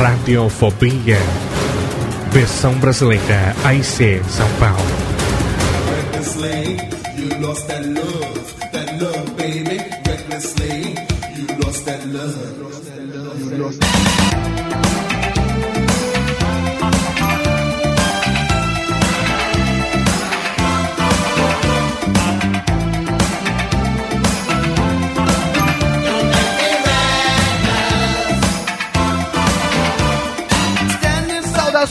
Radiofobia. Versão brasileira, AIC, São Paulo. You lost that love,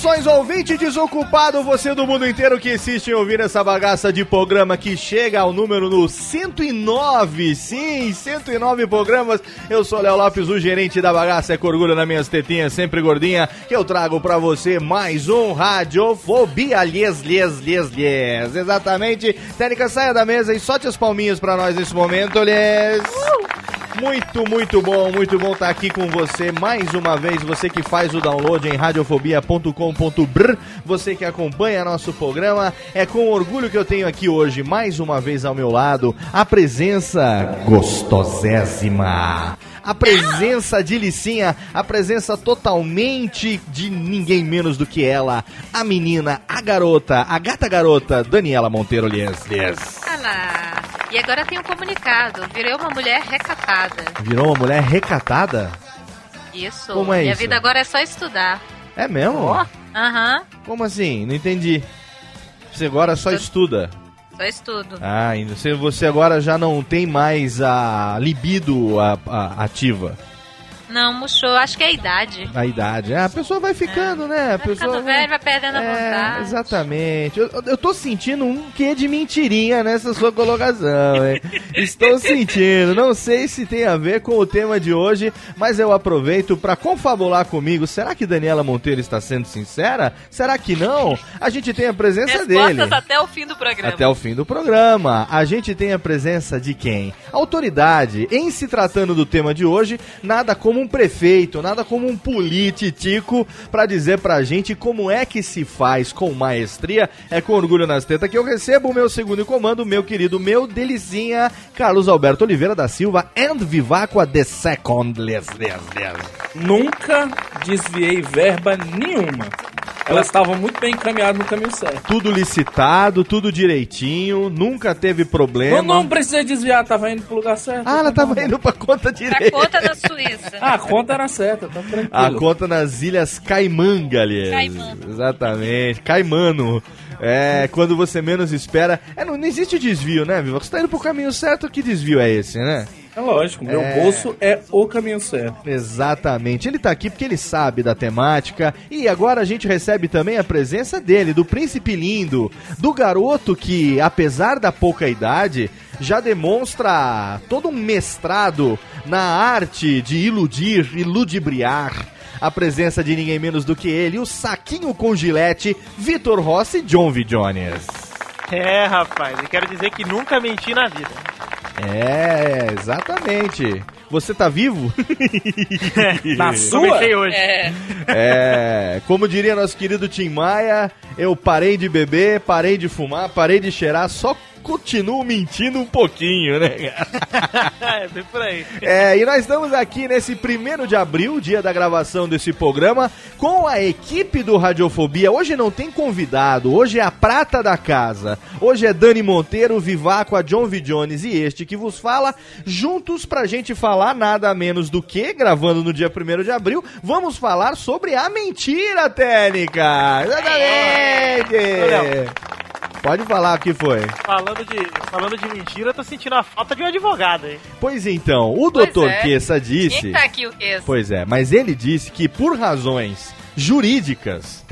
Saudações, ouvinte desocupado, você do mundo inteiro que insiste em ouvir essa bagaça de programa que chega ao número no 109, sim, 109 programas. Eu sou Léo Lopes, o gerente da bagaça, é orgulho nas minhas tetinhas, sempre gordinha, que eu trago pra você mais um Radiofobia, lies, lies, lies, lies. Exatamente, Técnica, saia da mesa e solte as palminhas pra nós nesse momento, lies. Muito, muito bom, muito bom estar aqui com você mais uma vez. Você que faz o download em radiofobia.com.br, você que acompanha nosso programa. É com orgulho que eu tenho aqui hoje, mais uma vez ao meu lado, a presença gostosésima. A presença de Licinha, a presença totalmente de ninguém menos do que ela, a menina, a garota, a gata garota, Daniela Monteiro Lies. Lies. Olá. E agora tem um comunicado. Virei uma mulher recatada. Virou uma mulher recatada? Isso. Como é Minha isso? vida agora é só estudar. É mesmo? Aham. Como assim? Não entendi. Você agora só estuda. Só estudo. Ah. Você, agora já não tem mais a libido ativa. Não, murchou. Acho que é a idade. A idade. Ah, a pessoa vai ficando, né? A Vai pessoa ficando velho, vai perdendo a É, vontade. exatamente. Eu, eu tô sentindo um quê de mentirinha nessa sua colocação, hein? Estou sentindo. Não sei se tem a ver com o tema de hoje, mas eu aproveito para confabular comigo. Será que Daniela Monteiro está sendo sincera? Será que não? A gente tem a presença Respostas dele. até o fim do programa. Até o fim do programa. A gente tem a presença de quem? Autoridade. Em se tratando do tema de hoje, nada como um prefeito, nada como um polititico pra dizer pra gente como é que se faz com maestria. É com orgulho nas tetas que eu recebo o meu segundo em comando, meu querido, meu delicinha, Carlos Alberto Oliveira da Silva and Vivacqua the Second. Nunca desviei verba nenhuma. Elas estavam muito bem encaminhadas no caminho certo. Tudo licitado, tudo direitinho, nunca teve problema. Não, não precisei desviar, tava indo pro lugar certo. Ah, ela tava indo pra conta Pra direita. conta da Suíça. Ah, a conta era certa, tá tranquilo. A conta nas Ilhas Caimã, galera. Caimã. Exatamente. Caimano. É, quando você menos espera. É, não, não existe desvio, né, Viva? Você tá indo pro caminho certo, que desvio é esse, né? É lógico, meu É. bolso é o caminho certo. Exatamente. Ele tá aqui porque ele sabe da temática. E agora a gente recebe também a presença dele, do príncipe lindo, do garoto que, apesar da pouca idade, já demonstra todo um mestrado na arte de iludir e ludibriar. A presença de ninguém menos do que ele, o saquinho com gilete, Vitor Rossi e John V. Jones. É, rapaz, eu quero dizer que nunca menti na vida. É, exatamente. Você tá vivo? Na sua? Comecei hoje. É. É, como diria nosso querido Tim Maia, eu parei de beber, parei de fumar, parei de cheirar, só continuo mentindo um pouquinho, né? é, bem por aí. É, e nós estamos aqui nesse primeiro de abril, dia da gravação desse programa, com a equipe do Radiofobia. Hoje não tem convidado, hoje é a prata da casa. Hoje é Dani Monteiro, Vivaco, a John V. Jones e este que vos fala, juntos pra gente falar nada menos do que, gravando no dia 1 de abril, vamos falar sobre a mentira técnica. Exatamente! Pode falar o que foi. Falando de, falando de mentira, eu tô sentindo a falta de um advogado, hein? Pois então, o Pois doutor é. Queça disse. Quem tá aqui o que? Pois é, mas ele disse que por razões jurídicas,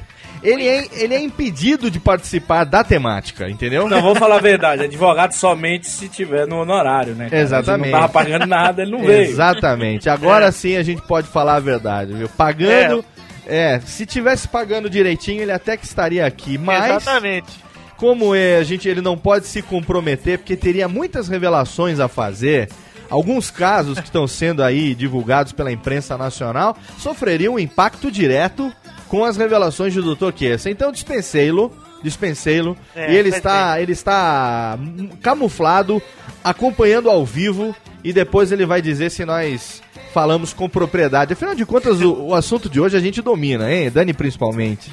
ele é, ele é impedido de participar da temática, entendeu? Não, vamos falar a verdade. Advogado somente se tiver no honorário, né? cara? Exatamente. Ele não tava pagando nada, ele não veio. Exatamente. Agora sim a gente pode falar a verdade, viu? Pagando. É. se tivesse pagando direitinho, ele até que estaria aqui, mas Exatamente. Como é, a gente ele não pode se comprometer porque teria muitas revelações a fazer. Alguns casos que estão sendo aí divulgados pela imprensa nacional sofreriam um impacto direto com as revelações do Dr. Kessa. Então dispensei-lo, dispensei-lo, É, e ele está, ele está camuflado, acompanhando ao vivo e depois ele vai dizer se nós falamos com propriedade. Afinal de contas, o, o assunto de hoje a gente domina, hein? Dani principalmente.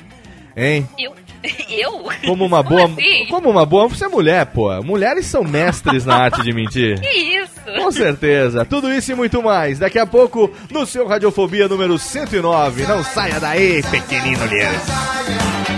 Hein? Eu? Eu? Como uma Como boa. assim? Como uma boa. Você é mulher, pô. Mulheres são mestres na arte de mentir. Que isso? Com certeza. Tudo isso e muito mais. Daqui a pouco, no seu Radiofobia número 109. Não saia daí, pequenino Lies.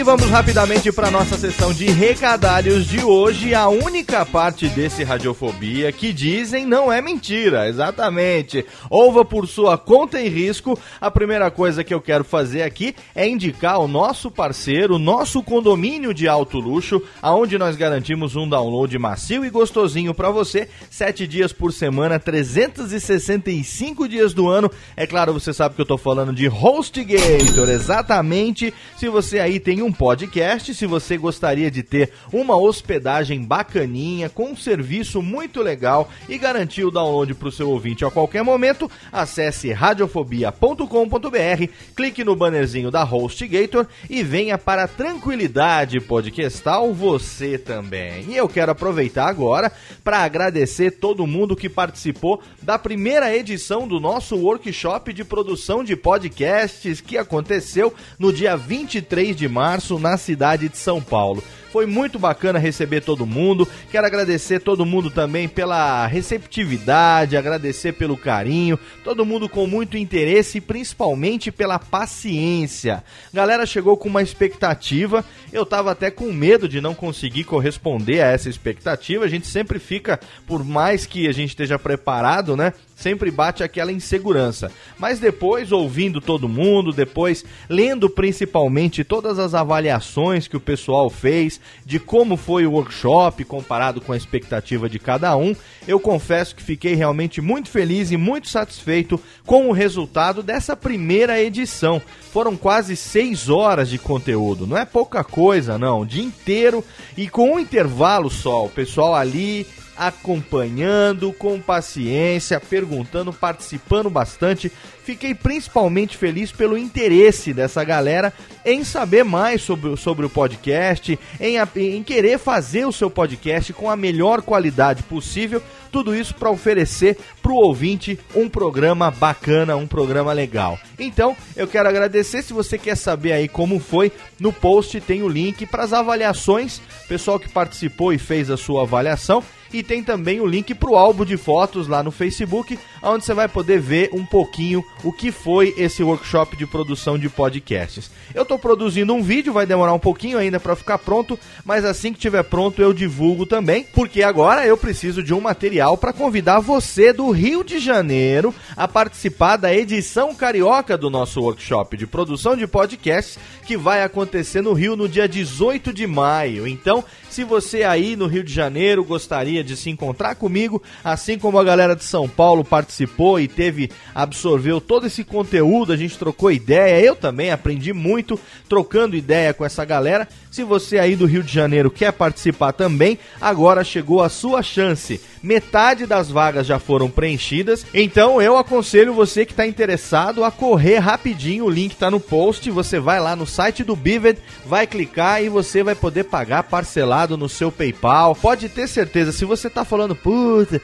E vamos rapidamente para nossa sessão de recadalhos de hoje, a única parte desse Radiofobia que dizem não é mentira, exatamente. Ouva por sua conta e risco. A primeira coisa que eu quero fazer aqui é indicar o nosso parceiro, nosso condomínio de alto luxo, aonde nós garantimos um download macio e gostosinho para você, sete dias por semana, 365 dias do ano. É claro, você sabe que eu tô falando de HostGator, exatamente. Se você aí tem um podcast, se você gostaria de ter uma hospedagem bacaninha, com um serviço muito legal e garantir o download para o seu ouvinte a qualquer momento, acesse radiofobia.com.br, clique no bannerzinho da HostGator e venha para a tranquilidade podcastal você também. E eu quero aproveitar agora para agradecer todo mundo que participou da primeira edição do nosso workshop de produção de podcasts que aconteceu no dia 23 de março na cidade de São Paulo. Foi muito bacana receber todo mundo. Quero agradecer todo mundo também pela receptividade, agradecer pelo carinho, todo mundo com muito interesse e principalmente pela paciência. Galera chegou com uma expectativa. Eu tava até com medo de não conseguir corresponder a essa expectativa. A gente sempre fica, por mais que a gente esteja preparado, né? Sempre bate aquela insegurança. Mas depois, ouvindo todo mundo, depois lendo principalmente todas as avaliações que o pessoal fez, de como foi o workshop comparado com a expectativa de cada um, eu confesso que fiquei realmente muito feliz e muito satisfeito com o resultado dessa primeira edição. Foram quase seis horas de conteúdo, não é pouca coisa, não. O dia inteiro e com um intervalo só. O pessoal ali acompanhando com paciência, perguntando, participando bastante. Fiquei principalmente feliz pelo interesse dessa galera em saber mais sobre, sobre o podcast, em, em querer fazer o seu podcast com a melhor qualidade possível. Tudo isso para oferecer para o ouvinte um programa bacana, um programa legal. Então, eu quero agradecer. Se você quer saber aí como foi, no post tem o link para as avaliações. Pessoal que participou e fez a sua avaliação. E tem também o link para o álbum de fotos lá no Facebook, onde você vai poder ver um pouquinho o que foi esse workshop de produção de podcasts. Eu estou produzindo um vídeo, vai demorar um pouquinho ainda para ficar pronto, mas assim que tiver pronto eu divulgo também, porque agora eu preciso de um material para convidar você do Rio de Janeiro a participar da edição carioca do nosso workshop de produção de podcasts que vai acontecer no Rio no dia 18 de maio. Então, se você aí no Rio de Janeiro gostaria de se encontrar comigo, assim como a galera de São Paulo participou e teve absorveu todo esse conteúdo, a gente trocou ideia, eu também aprendi muito trocando ideia com essa galera. Se você aí do Rio de Janeiro quer participar também, agora chegou a sua chance. Metade das vagas já foram preenchidas, então eu aconselho você que está interessado a correr rapidinho. O link está no post. Você vai lá no site do Bivet, vai clicar e você vai poder pagar parcelado no seu PayPal. Pode ter certeza, se você tá falando, puta,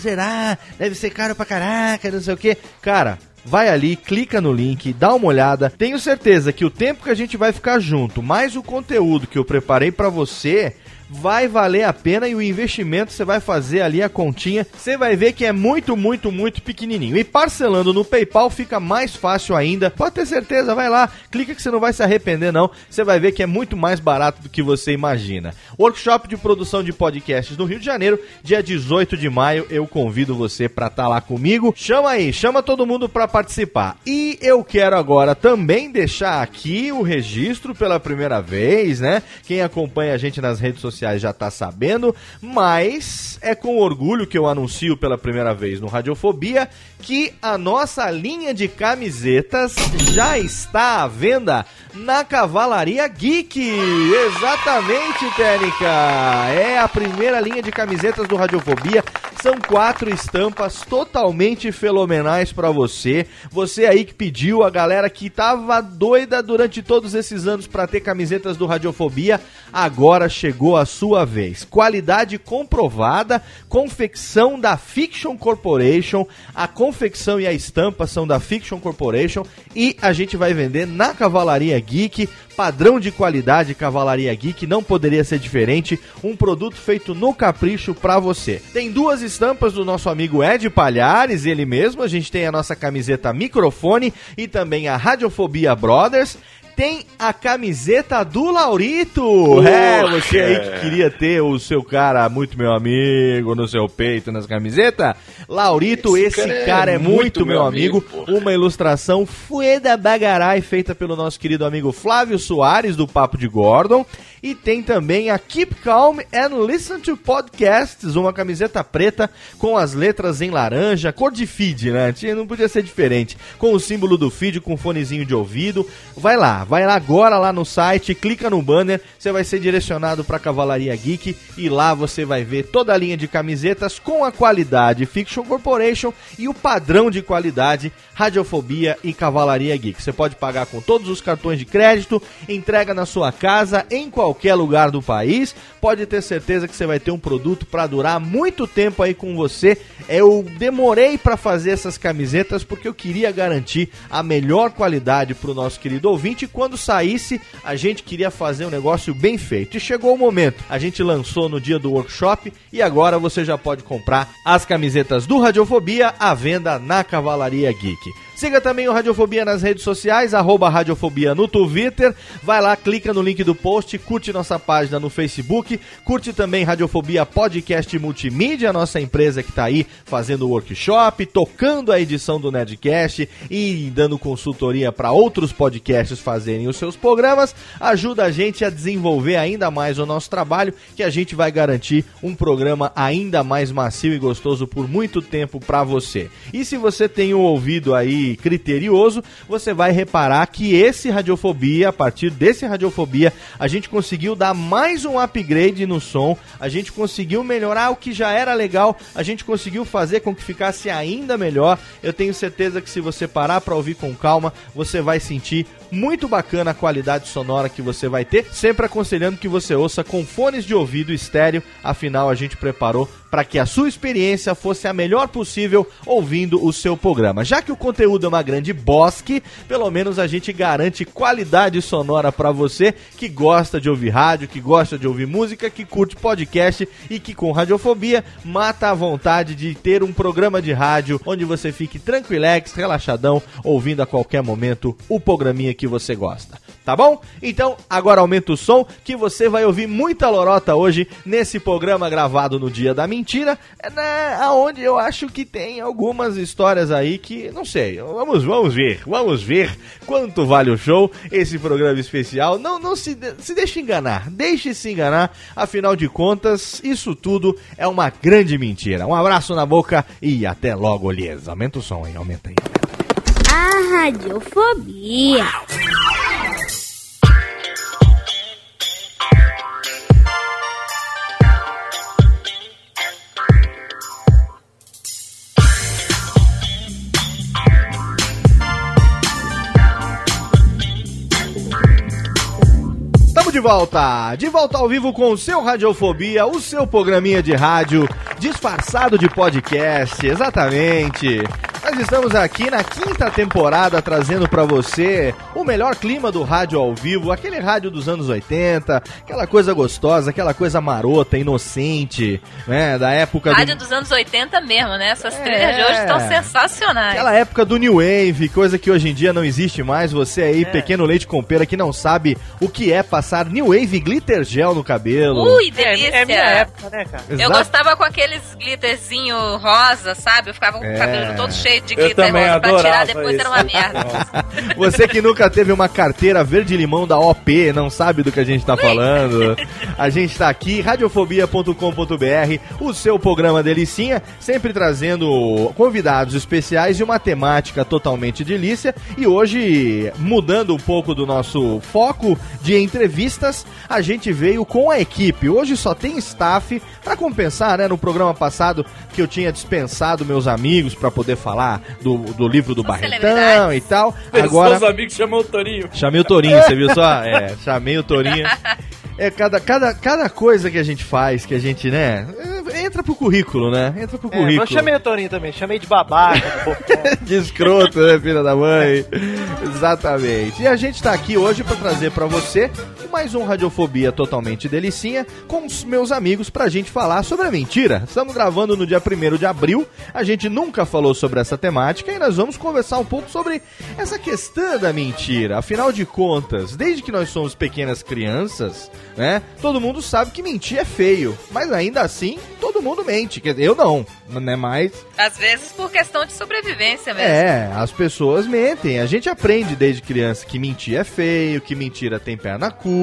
será, deve ser caro pra caraca, não sei o que, cara. Vai ali, clica no link, dá uma olhada. Tenho certeza que o tempo que a gente vai ficar junto, mais o conteúdo que eu preparei pra você, vai valer a pena e o investimento você vai fazer ali a continha, você vai ver que é muito, muito, muito pequenininho. E parcelando no PayPal fica mais fácil ainda. Pode ter certeza, vai lá, clica que você não vai se arrepender não. Você vai ver que é muito mais barato do que você imagina. Workshop de produção de podcasts no Rio de Janeiro, dia 18 de maio. Eu convido você para estar lá comigo. Chama aí, chama todo mundo para participar. E eu quero agora também deixar aqui o registro pela primeira vez, né? Quem acompanha a gente nas redes sociais já tá sabendo, mas é com orgulho que eu anuncio pela primeira vez no Radiofobia que a nossa linha de camisetas já está à venda na Cavalaria Geek. Exatamente, Técnica. É a primeira linha de camisetas do Radiofobia. São quatro estampas totalmente fenomenais para você. Você aí que pediu, a galera que tava doida durante todos esses anos para ter camisetas do Radiofobia, agora chegou a sua vez. Qualidade comprovada, confecção da Fiction Corporation. A confecção e a estampa são da Fiction Corporation e a gente vai vender na Cavalaria Geek. Padrão de qualidade Cavalaria Geek não poderia ser diferente. Um produto feito no capricho para você. Tem duas estampas do nosso amigo Ed Palhares, ele mesmo. A gente tem a nossa camiseta microfone e também a Radiofobia Brothers. Tem a camiseta do Laurito. É, você aí que queria ter o seu cara muito meu amigo no seu peito nas camisetas. Laurito, esse, cara, é, muito, meu amigo. Uma ilustração fueda bagarai feita pelo nosso querido amigo Flávio Soares do Papo de Gordon. E tem também a Keep Calm and Listen to Podcasts, uma camiseta preta com as letras em laranja, cor de feed, né? Não podia ser diferente. Com o símbolo do feed, com fonezinho de ouvido. Vai lá, vai lá agora lá no site, clica no banner, você vai ser direcionado para Cavalaria Geek e lá você vai ver toda a linha de camisetas com a qualidade Fiction Corporation e o padrão de qualidade Radiofobia e Cavalaria Geek. Você pode pagar com todos os cartões de crédito, entrega na sua casa em qualquer lugar do país. Pode ter certeza que você vai ter um produto para durar muito tempo aí com você. Eu demorei para fazer essas camisetas porque eu queria garantir a melhor qualidade para o nosso querido ouvinte. Quando saísse, a gente queria fazer um negócio bem feito. E chegou o momento. A gente lançou no dia do workshop e agora você já pode comprar as camisetas do Radiofobia à venda na Cavalaria Geek. Siga também o Radiofobia nas redes sociais, arroba Radiofobia no Twitter. Vai lá, clica no link do post, curte nossa página no Facebook, curte também Radiofobia Podcast Multimídia, nossa empresa que está aí fazendo workshop, tocando a edição do Nerdcast e dando consultoria para outros podcasts fazerem os seus programas. Ajuda a gente a desenvolver ainda mais o nosso trabalho, que a gente vai garantir um programa ainda mais macio e gostoso por muito tempo para você. E se você tem um ouvido aí criterioso, você vai reparar que esse Radiofobia, a partir desse Radiofobia, a gente conseguiu dar mais um upgrade no som, a gente conseguiu melhorar o que já era legal, a gente conseguiu fazer com que ficasse ainda melhor. Eu tenho certeza que se você parar para ouvir com calma, você vai sentir muito bacana a qualidade sonora que você vai ter, sempre aconselhando que você ouça com fones de ouvido estéreo, afinal a gente preparou para que a sua experiência fosse a melhor possível ouvindo o seu programa. Já que o conteúdo é uma grande bosque, pelo menos a gente garante qualidade sonora para você que gosta de ouvir rádio, que gosta de ouvir música, que curte podcast e que com radiofobia mata a vontade de ter um programa de rádio onde você fique tranquilex, relaxadão, ouvindo a qualquer momento o programinha que você gosta. Tá bom? Então, agora aumenta o som que você vai ouvir muita lorota hoje nesse programa gravado no dia da mentira, né, aonde eu acho que tem algumas histórias aí que, não sei, vamos, vamos ver, vamos ver quanto vale o show, esse programa especial, não, não se, se deixe enganar, deixe se enganar, afinal de contas, isso tudo é uma grande mentira. Um abraço na boca e até logo, Lies. Aumenta o som aí, aumenta aí. A radiofobia. De volta, de volta ao vivo com o seu Radiofobia, o seu programinha de rádio disfarçado de podcast, exatamente. Nós estamos aqui na quinta temporada trazendo pra você o melhor clima do rádio ao vivo, aquele rádio dos anos 80, aquela coisa gostosa, aquela coisa marota, inocente, né, da época do- Rádio dos anos 80 mesmo, né? Essas trilhas de hoje estão sensacionais. Aquela época do New Wave, coisa que hoje em dia não existe mais. Você aí, É. pequeno leite com pera, que não sabe o que é passar New Wave glitter gel no cabelo. Ui, delícia! É, é minha época, né, cara? Eu Exato. gostava com aqueles glitterzinho rosa, sabe? Eu ficava com É. o cabelo todo cheio de Eu glitter também rosa pra tirar depois isso. era uma merda. Você que nunca teve uma carteira verde-limão da OP, não sabe do que a gente tá falando. A gente tá aqui, radiofobia.com.br, o seu programa Delicinha, sempre trazendo convidados especiais e uma temática totalmente delícia. E hoje, mudando um pouco do nosso foco de entrevistas, a gente veio com a equipe. Hoje só tem staff pra compensar, né? No programa passado que eu tinha dispensado meus amigos pra poder falar do, do livro do Barretão e tal. Agora... Seus amigos chamou o Torinho. Chamei o Torinho, você viu só? É, chamei o Torinho. É, cada, cada, cada coisa que a gente faz, que a gente, né? é, Entra pro currículo, né? Entra pro É, currículo. eu chamei o Torinho também, chamei de babaca, de escroto, né, filha da mãe? Exatamente. E a gente tá aqui hoje pra trazer pra você mais um Radiofobia totalmente delicinha com os meus amigos pra gente falar sobre a mentira. Estamos gravando no dia 1 de abril, a gente nunca falou sobre essa temática e nós vamos conversar um pouco sobre essa questão da mentira. Afinal de contas, desde que nós somos pequenas crianças, né, todo mundo sabe que mentir é feio, mas ainda assim todo mundo mente. Quer dizer, eu não, né, mas Às vezes por questão de sobrevivência mesmo. é, as pessoas mentem. A gente aprende desde criança que mentir é feio, que mentira tem perna curta,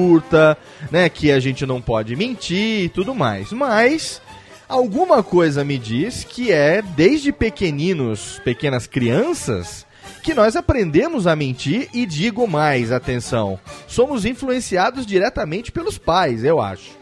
né? Que a gente não pode mentir e tudo mais. Mas alguma coisa me diz que é desde pequeninos, pequenas crianças, que nós aprendemos a mentir e digo mais, atenção, somos influenciados diretamente pelos pais, eu acho.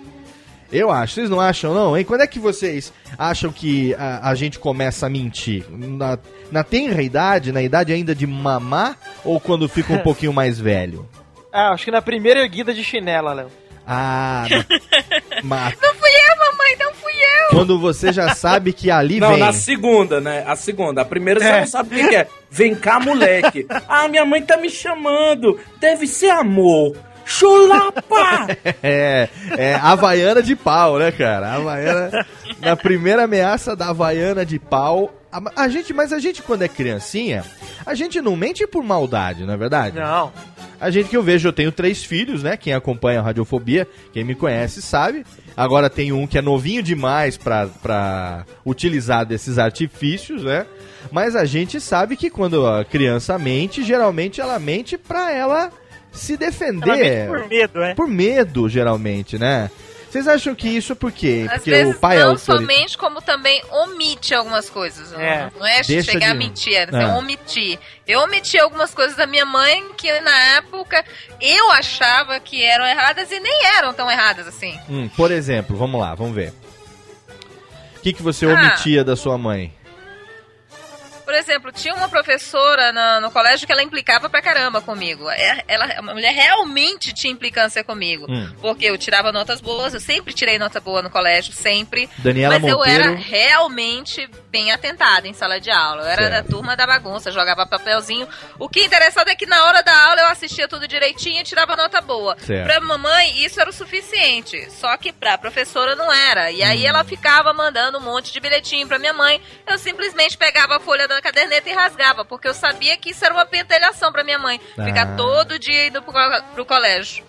Eu acho, vocês não acham não, hein? Quando é que vocês acham que a, a gente começa a mentir? Na, na tenra idade, na idade ainda de mamar, ou quando fica um pouquinho mais velho? Ah, acho que na primeira erguida de chinela, Léo. Ah, ma- Não fui eu, mamãe, não fui eu! quando você já sabe que ali Não, vem... na segunda, né? A segunda. A primeira você É. não sabe o que que é. Vem cá, moleque. Ah, minha mãe tá me chamando. Deve ser amor. Chulapa! É, é Havaiana de pau, né, cara? Havaiana. Na primeira ameaça da Havaiana de pau. A, a gente, mas a gente, quando é criancinha, a gente não mente por maldade, não é verdade? Não. A gente que eu vejo, eu tenho três filhos, né? Quem acompanha a Radiofobia, quem me conhece sabe. Agora tem um que é novinho demais pra, pra utilizar desses artifícios, né? Mas a gente sabe que quando a criança mente, geralmente ela mente pra ela se defender. Por medo, é. Por medo, geralmente, né? Vocês acham que isso é por quê? Às Porque vezes o pai é não autoritário. somente, como também omite algumas coisas. É. Não é Deixa chegar a de- mentir, é Ah. omitir. Eu omiti algumas coisas da minha mãe que na época eu achava que eram erradas e nem eram tão erradas assim. Hum, por exemplo, vamos lá, vamos ver. O que, que você Ah. omitia da sua mãe? Por exemplo, tinha uma professora na- no colégio que ela implicava pra caramba comigo. É- Ela, uma mulher realmente tinha implicância comigo. Hum. Porque eu tirava notas boas, eu sempre tirei nota boa no colégio, sempre. Daniela mas eu Monteiro. era realmente bem atentada em sala de aula. Eu era Certo. da turma da bagunça, jogava papelzinho. O que é interessante é que na hora da aula eu assistia tudo direitinho e tirava nota boa. Certo. Pra mamãe, isso era o suficiente. Só que pra professora não era. E Hum. aí ela ficava mandando um monte de bilhetinho pra minha mãe. Eu simplesmente pegava a folha da caderneta e rasgava, porque eu sabia que isso era uma pentelhação pra minha mãe. Ah. Ficar todo dia indo pro, pro colégio.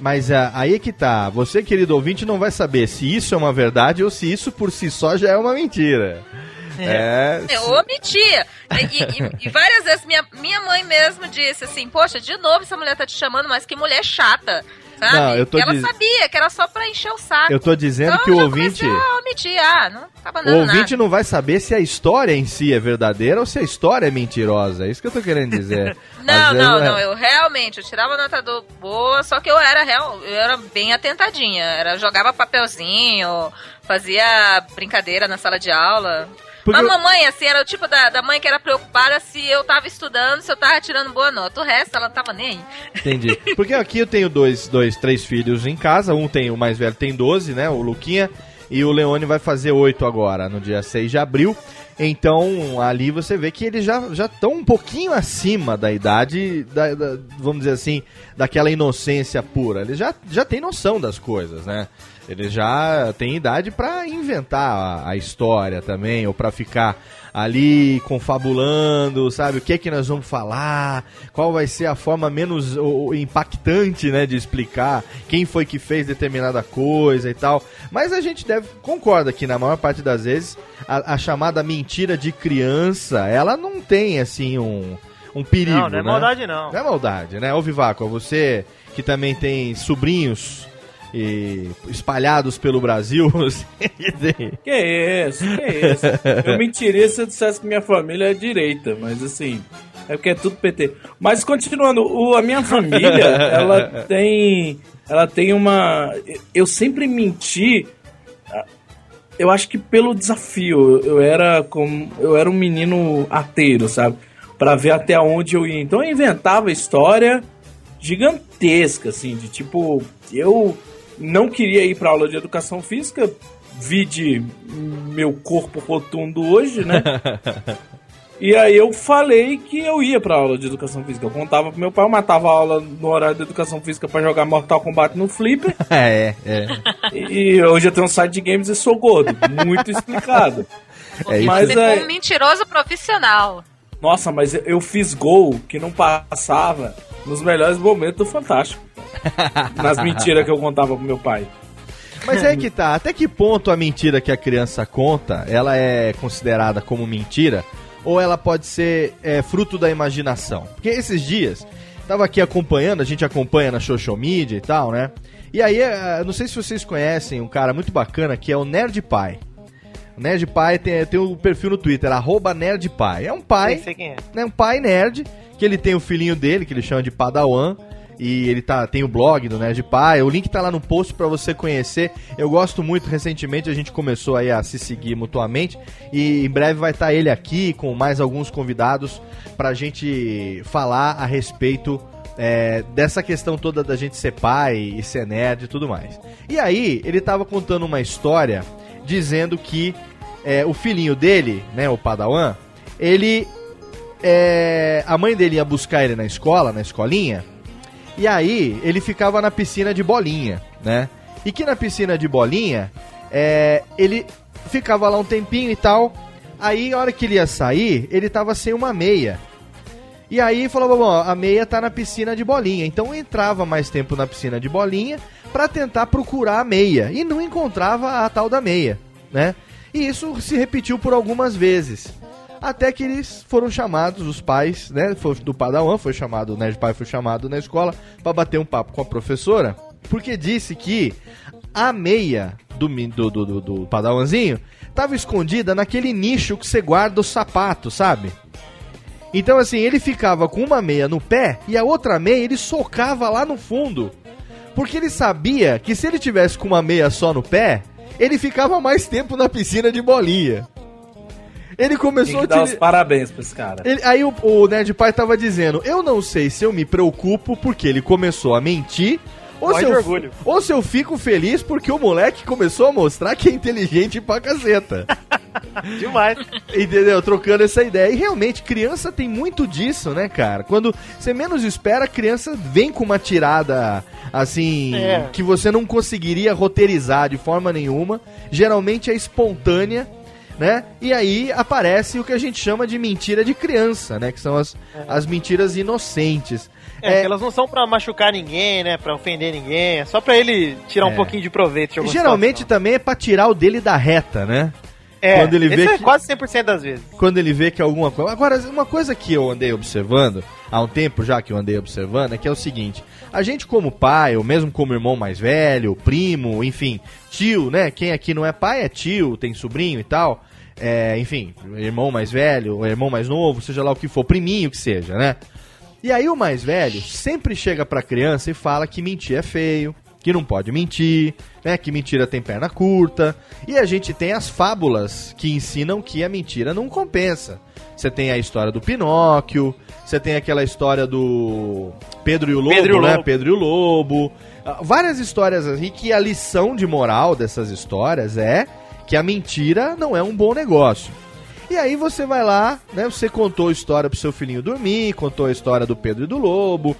Mas ah, aí é que tá. Você, querido ouvinte, não vai saber se isso é uma verdade ou se isso por si só já é uma mentira. É. Eu omitia. E, e- e várias vezes minha, minha mãe mesmo disse assim, poxa, de novo essa mulher tá te chamando, mas que mulher chata. Sabe? Não, eu tô ela diz- sabia que era só pra encher o saco. Eu tô dizendo Então que o ouvinte. a omitir. Ah, não tava O ouvinte nada. não vai saber se a história em si é verdadeira ou se a história é mentirosa. É isso que eu tô querendo dizer. Não, vezes, não, é- não. Eu realmente, eu tirava nota do boa, só que eu era real, eu era bem atentadinha. Era, jogava papelzinho, fazia brincadeira na sala de aula. Porque eu- mamãe, assim, era o tipo da, da mãe que era preocupada se eu tava estudando, se eu tava tirando boa nota. O resto, ela não tava nem. Entendi. Porque aqui eu tenho dois, dois, três filhos em casa. Um tem, o mais velho tem 12, né? O Luquinha. E o Leone vai fazer 8 agora, no dia 6 de abril. Então, ali você vê que eles já já estão um pouquinho acima da idade, da, da- vamos dizer assim, daquela inocência pura. Eles já, já têm noção das coisas, né? Eles já têm idade pra inventar a, a história também, ou pra ficar ali confabulando, sabe? O que é que nós vamos falar? Qual vai ser a forma menos o- o impactante, né, de explicar quem foi que fez determinada coisa e tal. Mas a gente deve concorda que na maior parte das vezes a, a chamada mentira de criança, ela não tem assim um um perigo, Não, não é né? maldade, não. Não é maldade, né? Ô Vivaco, você que também tem sobrinhos e espalhados pelo Brasil, você Que isso, que isso. Eu mentiria se eu dissesse que minha família é direita, mas assim, é porque é tudo PT. Mas continuando, o- a minha família, ela tem. Ela tem uma. Eu sempre menti. Eu acho que pelo desafio. Eu era como. Eu era um menino ateiro, sabe? Pra ver até onde eu ia. Então eu inventava história gigantesca, assim, de tipo. Eu não queria ir pra aula de educação física, vi de meu corpo rotundo hoje, né? E aí eu falei que eu ia pra aula de educação física. Eu contava pro meu pai, eu matava a aula no horário de educação física pra jogar Mortal Kombat no Flipper. é, é. E hoje eu tenho um site de games e sou gordo. Muito explicado. É isso. Mas Você é, foi um mentiroso profissional. nossa, mas eu fiz gol que não passava nos melhores momentos do Fantástico. Nas mentiras que eu contava pro meu pai. Mas é que tá, até que ponto a mentira que a criança conta, ela é considerada como mentira, ou ela pode ser é, fruto da imaginação? Porque esses dias, tava aqui acompanhando, a gente acompanha na social media e tal, né? E aí, é, não sei se vocês conhecem um cara muito bacana que é o Nerd Pai. O Nerd Pai tem, tem o perfil no Twitter, arroba Nerd Pai. É um pai Sei, sei quem é. né, um pai nerd, que ele tem o filhinho dele, que ele chama de Padawan, e ele tá, tem o blog do Nerd Pai, o link tá lá no post pra você conhecer. Eu gosto muito, recentemente a gente começou aí a se seguir mutuamente, e em breve vai estar ele aqui com mais alguns convidados pra gente falar a respeito é, dessa questão toda da gente ser pai e ser nerd e tudo mais. E aí, ele tava contando uma história dizendo que é, o filhinho dele, né, o Padawan, ele é, a mãe dele ia buscar ele na escola, na escolinha, e aí ele ficava na piscina de bolinha, né? E que na piscina de bolinha, é, ele ficava lá um tempinho e tal. Aí, a hora que ele ia sair, ele tava sem uma meia. E aí falou, bom, a meia tá na piscina de bolinha. Então entrava mais tempo na piscina de bolinha pra tentar procurar a meia. E não encontrava a tal da meia, né? E isso se repetiu por algumas vezes. Até que eles foram chamados, os pais, né? Do Padawan, foi chamado, o Nerd Pai foi chamado na escola pra bater um papo com a professora. Porque disse que a meia do, do, do, do padawanzinho tava escondida naquele nicho que você guarda o sapato, sabe? Então, assim, ele ficava com uma meia no pé e a outra meia ele socava lá no fundo. Porque ele sabia que se ele tivesse com uma meia só no pé, ele ficava mais tempo na piscina de bolinha. Ele Tem começou que a dar os parabéns pra esse cara. ele- aí o, o Nerd Pai tava dizendo: Eu não sei se eu me preocupo porque ele começou a mentir. Ou se, eu, orgulho. ou se eu fico feliz porque o moleque começou a mostrar que é inteligente pra caceta. Demais. Entendeu? Trocando essa ideia. E realmente, criança tem muito disso, né, cara? Quando você menos espera, a criança vem com uma tirada assim É. que você não conseguiria roteirizar de forma nenhuma. Geralmente é espontânea. Né? E aí aparece o que a gente chama de mentira de criança, né? Que são as, as mentiras inocentes. É, que elas não são pra machucar ninguém, né? Pra ofender ninguém. É só pra ele tirar É. um pouquinho de proveito de Geralmente também é pra tirar o dele da reta, né? É, quando ele vê é que- quase 100% das vezes. quando ele vê que alguma coisa. Agora, uma coisa que eu andei observando, há um tempo já que eu andei observando, é que é o seguinte: a gente, como pai, ou mesmo como irmão mais velho, primo, enfim, tio, né? Quem aqui não é pai é tio, tem sobrinho e tal. É, enfim, irmão mais velho, irmão mais novo, seja lá o que for, priminho que seja, né? E aí o mais velho sempre chega pra criança e fala que mentir é feio, que não pode mentir, né? Que mentira tem perna curta. E a gente tem as fábulas que ensinam que a mentira não compensa. Você tem a história do Pinóquio, você tem aquela história do Pedro e o Lobo, Pedro e o né? Lobo. Pedro e o Lobo. Ah, Várias histórias aí que a lição de moral dessas histórias é que a mentira não é um bom negócio. E aí você vai lá, né? Você contou a história pro seu filhinho dormir, contou a história do Pedro e do Lobo,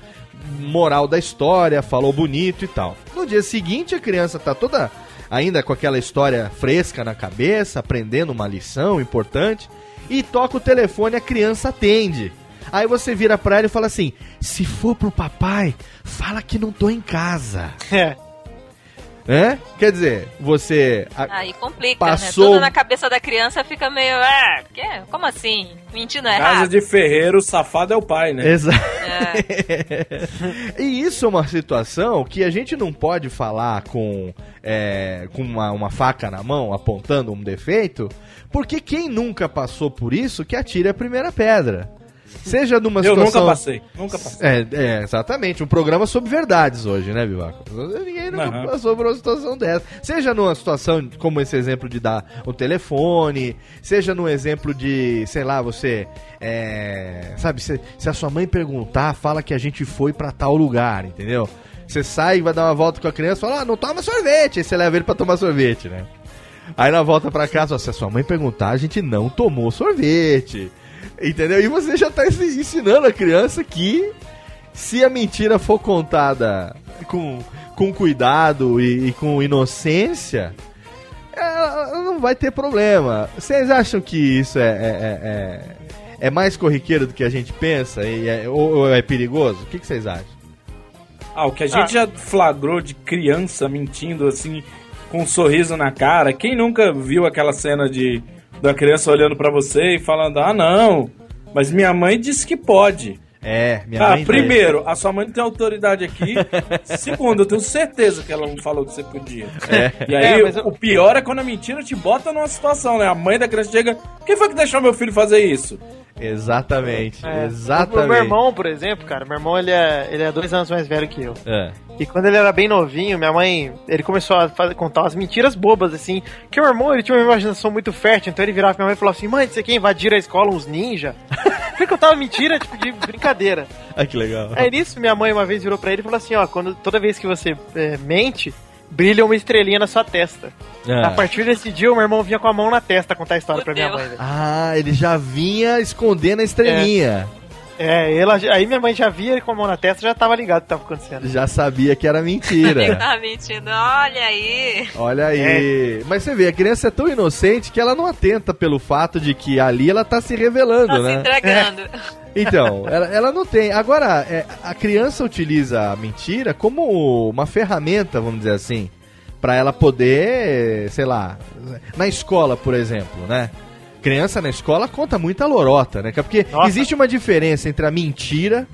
moral da história, falou bonito e tal. No dia seguinte a criança tá toda ainda com aquela história fresca na cabeça, aprendendo uma lição importante, e toca o telefone a criança atende. Aí você vira pra ela e fala assim: "Se for pro papai, fala que não tô em casa". É. Né? Quer dizer, você a- Aí complica, Passou- né? Tudo na cabeça da criança fica meio. Ah, que? como assim? Mentindo é Casa errado. de ferreiro, o safado é o pai, né? Exato. É. e isso é uma situação que a gente não pode falar com, é, com uma, uma faca na mão, apontando um defeito, porque quem nunca passou por isso, que atire a primeira pedra. Seja numa Eu situação... nunca passei, nunca passei. É, é, exatamente. Um programa sobre verdades hoje, né, Vivaco? Ninguém nunca Aham. passou por uma situação dessa. Seja numa situação como esse exemplo de dar o telefone, seja num exemplo de, sei lá, você. é, sabe, se, se a sua mãe perguntar, fala que a gente foi pra tal lugar, entendeu? Você sai e vai dar uma volta com a criança e fala, ah, não toma sorvete. Aí você leva ele pra tomar sorvete, né? Aí na volta pra casa, ó, se a sua mãe perguntar, a gente não tomou sorvete. Entendeu? E você já tá ensi- ensinando a criança que se a mentira for contada com, com cuidado e, e com inocência, ela não vai ter problema. Vocês acham que isso é, é, é, é- é mais corriqueiro do que a gente pensa? E é- ou, ou é perigoso? O que que vocês acham? Ah, o que a gente já flagrou de criança mentindo assim, com um sorriso na cara. Quem nunca viu aquela cena de da criança olhando pra você e falando: "Ah, não, mas minha mãe disse que pode". É, minha ah, mãe- primeiro, a sua mãe não tem autoridade aqui. Segundo, eu tenho certeza que ela não falou que você podia. É. E aí, É, eu- o pior é quando a mentira te bota numa situação, né? A mãe da criança chega, quem foi que deixou meu filho fazer isso? Exatamente, É. exatamente. O meu irmão, por exemplo, cara, meu irmão ele é, ele é dois anos mais velho que eu. É. E quando ele era bem novinho, minha mãe, ele começou a fazer- contar umas mentiras bobas, assim. Que o meu irmão, ele tinha uma imaginação muito fértil, então ele virava pra minha mãe e falou assim: Mãe, você quer invadir a escola uns ninja? Eu contava mentira, tipo, de brincadeira. Ah, que legal. Aí nisso, minha mãe uma vez virou pra ele e falou assim: Ó, quando, toda vez que você é, mente, brilha uma estrelinha na sua testa. É. A partir desse dia, o meu irmão vinha com a mão na testa contar a história pra minha mãe. velho. Ah, ele já vinha escondendo a estrelinha. É, ela, aí minha mãe já via ele com a mão na testa já tava ligado o que tava acontecendo. Já sabia que era Ele mentira. tava mentindo, olha aí. Olha aí. Mas você vê, a criança é tão inocente que ela não atenta pelo fato de que ali ela tá se revelando, Tá se né? entregando. Então, ela, ela não tem. Agora, é, a criança utiliza a mentira como uma ferramenta, vamos dizer assim, Pra ela poder, sei lá, na escola, por exemplo, né? Criança na escola conta muita lorota, né? Porque Nossa. existe uma diferença entre a mentira,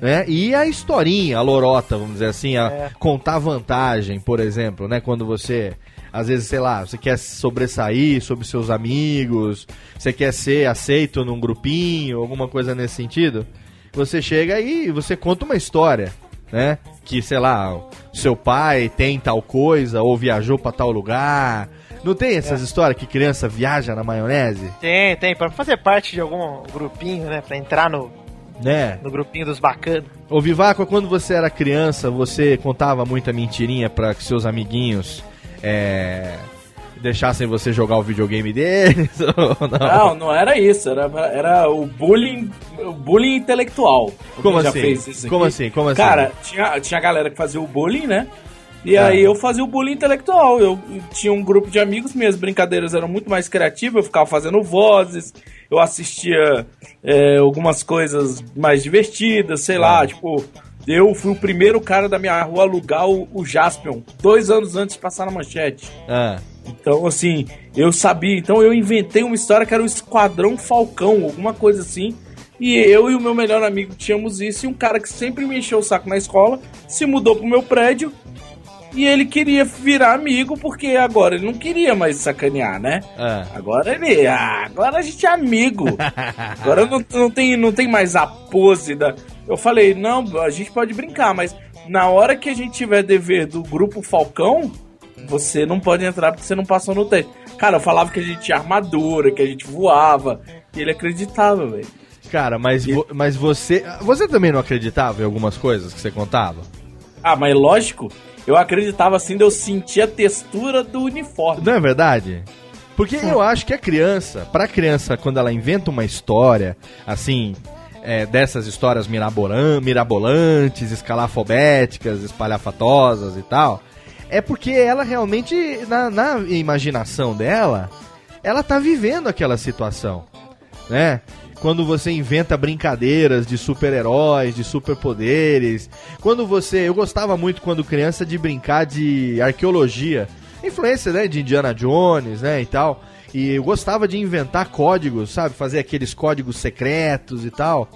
né? E a historinha, a lorota, vamos dizer assim, a É. contar vantagem, por exemplo, né? Quando você, às vezes, sei lá, você quer sobressair sobre seus amigos, você quer ser aceito num grupinho, alguma coisa nesse sentido, você chega e você conta uma história, né? Que, sei lá, seu pai tem tal coisa ou viajou pra tal lugar. Não tem essas histórias que criança viaja na maionese? Tem, tem, pra fazer parte de algum grupinho, né? Pra entrar no, Né? no grupinho dos bacanas. Ô Vivaco, quando você era criança, você contava muita mentirinha pra que seus amiguinhos é, deixassem você jogar o videogame deles? ou não? Não, não era isso. Era, era o bullying, o bullying intelectual. Como assim? fez isso Como assim? Como assim? Cara, tinha, tinha galera que fazia o bullying, né? E Ah. aí eu fazia o bullying intelectual. Eu, eu tinha um grupo de amigos, minhas brincadeiras eram muito mais criativas, eu ficava fazendo vozes, eu assistia é, algumas coisas mais divertidas, sei lá, tipo. Eu fui o primeiro cara da minha rua a alugar o, o Jaspion, dois anos antes de passar na manchete. Ah, Então, assim, eu sabia. Então, eu inventei uma história que era o Esquadrão Falcão, alguma coisa assim. E eu e o meu melhor amigo tínhamos isso. E um cara que sempre me encheu o saco na escola se mudou pro meu prédio. E ele queria virar amigo, porque agora ele não queria mais sacanear, né? ah. Agora ele. Ah, agora a gente é amigo. Agora não, não, tem, não tem mais a pose da. Eu falei, não, a gente pode brincar, mas na hora que a gente tiver dever do grupo Falcão, você não pode entrar porque você não passou no teste. Cara, eu falava que a gente tinha armadura, que a gente voava. E ele acreditava, velho. Cara, mas, vo- mas você. Você também não acreditava em algumas coisas que você contava? Ah, mas lógico, eu acreditava assim eu sentir a textura do uniforme. Não é verdade? Porque eu acho que a criança, pra criança, quando ela inventa uma história, assim, é, dessas histórias mirabolan- mirabolantes, escalafobéticas, espalhafatosas e tal, é porque ela realmente, na, na imaginação dela, ela tá vivendo aquela situação, né? Quando você inventa brincadeiras de super-heróis, de superpoderes. Quando você. Eu gostava muito, quando criança, de brincar de arqueologia. Influência, né? De Indiana Jones, né? E tal. E eu gostava de inventar códigos, sabe? Fazer aqueles códigos secretos e tal.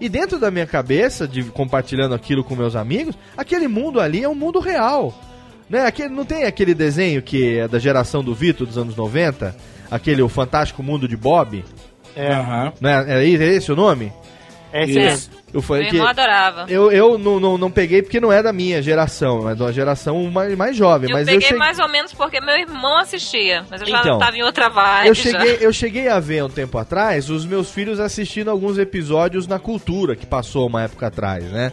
E dentro da minha cabeça, de compartilhando aquilo com meus amigos, aquele mundo ali é um mundo real. Né? Aquele, não tem aquele desenho que é da geração do Vitor dos anos 90? Aquele O Fantástico Mundo de Bob? É, Aham. Né? É esse- é esse o nome? é esse mesmo. Eu falei Meu que irmão adorava. eu, eu não, não, não peguei porque não é da minha geração, é uma geração mais, mais jovem. Eu mas peguei eu cheguei, mais ou menos porque meu irmão assistia, mas eu já Então, tava em outra vibe. eu já. cheguei, eu cheguei a ver um tempo atrás os meus filhos assistindo alguns episódios na cultura que passou uma época atrás, né?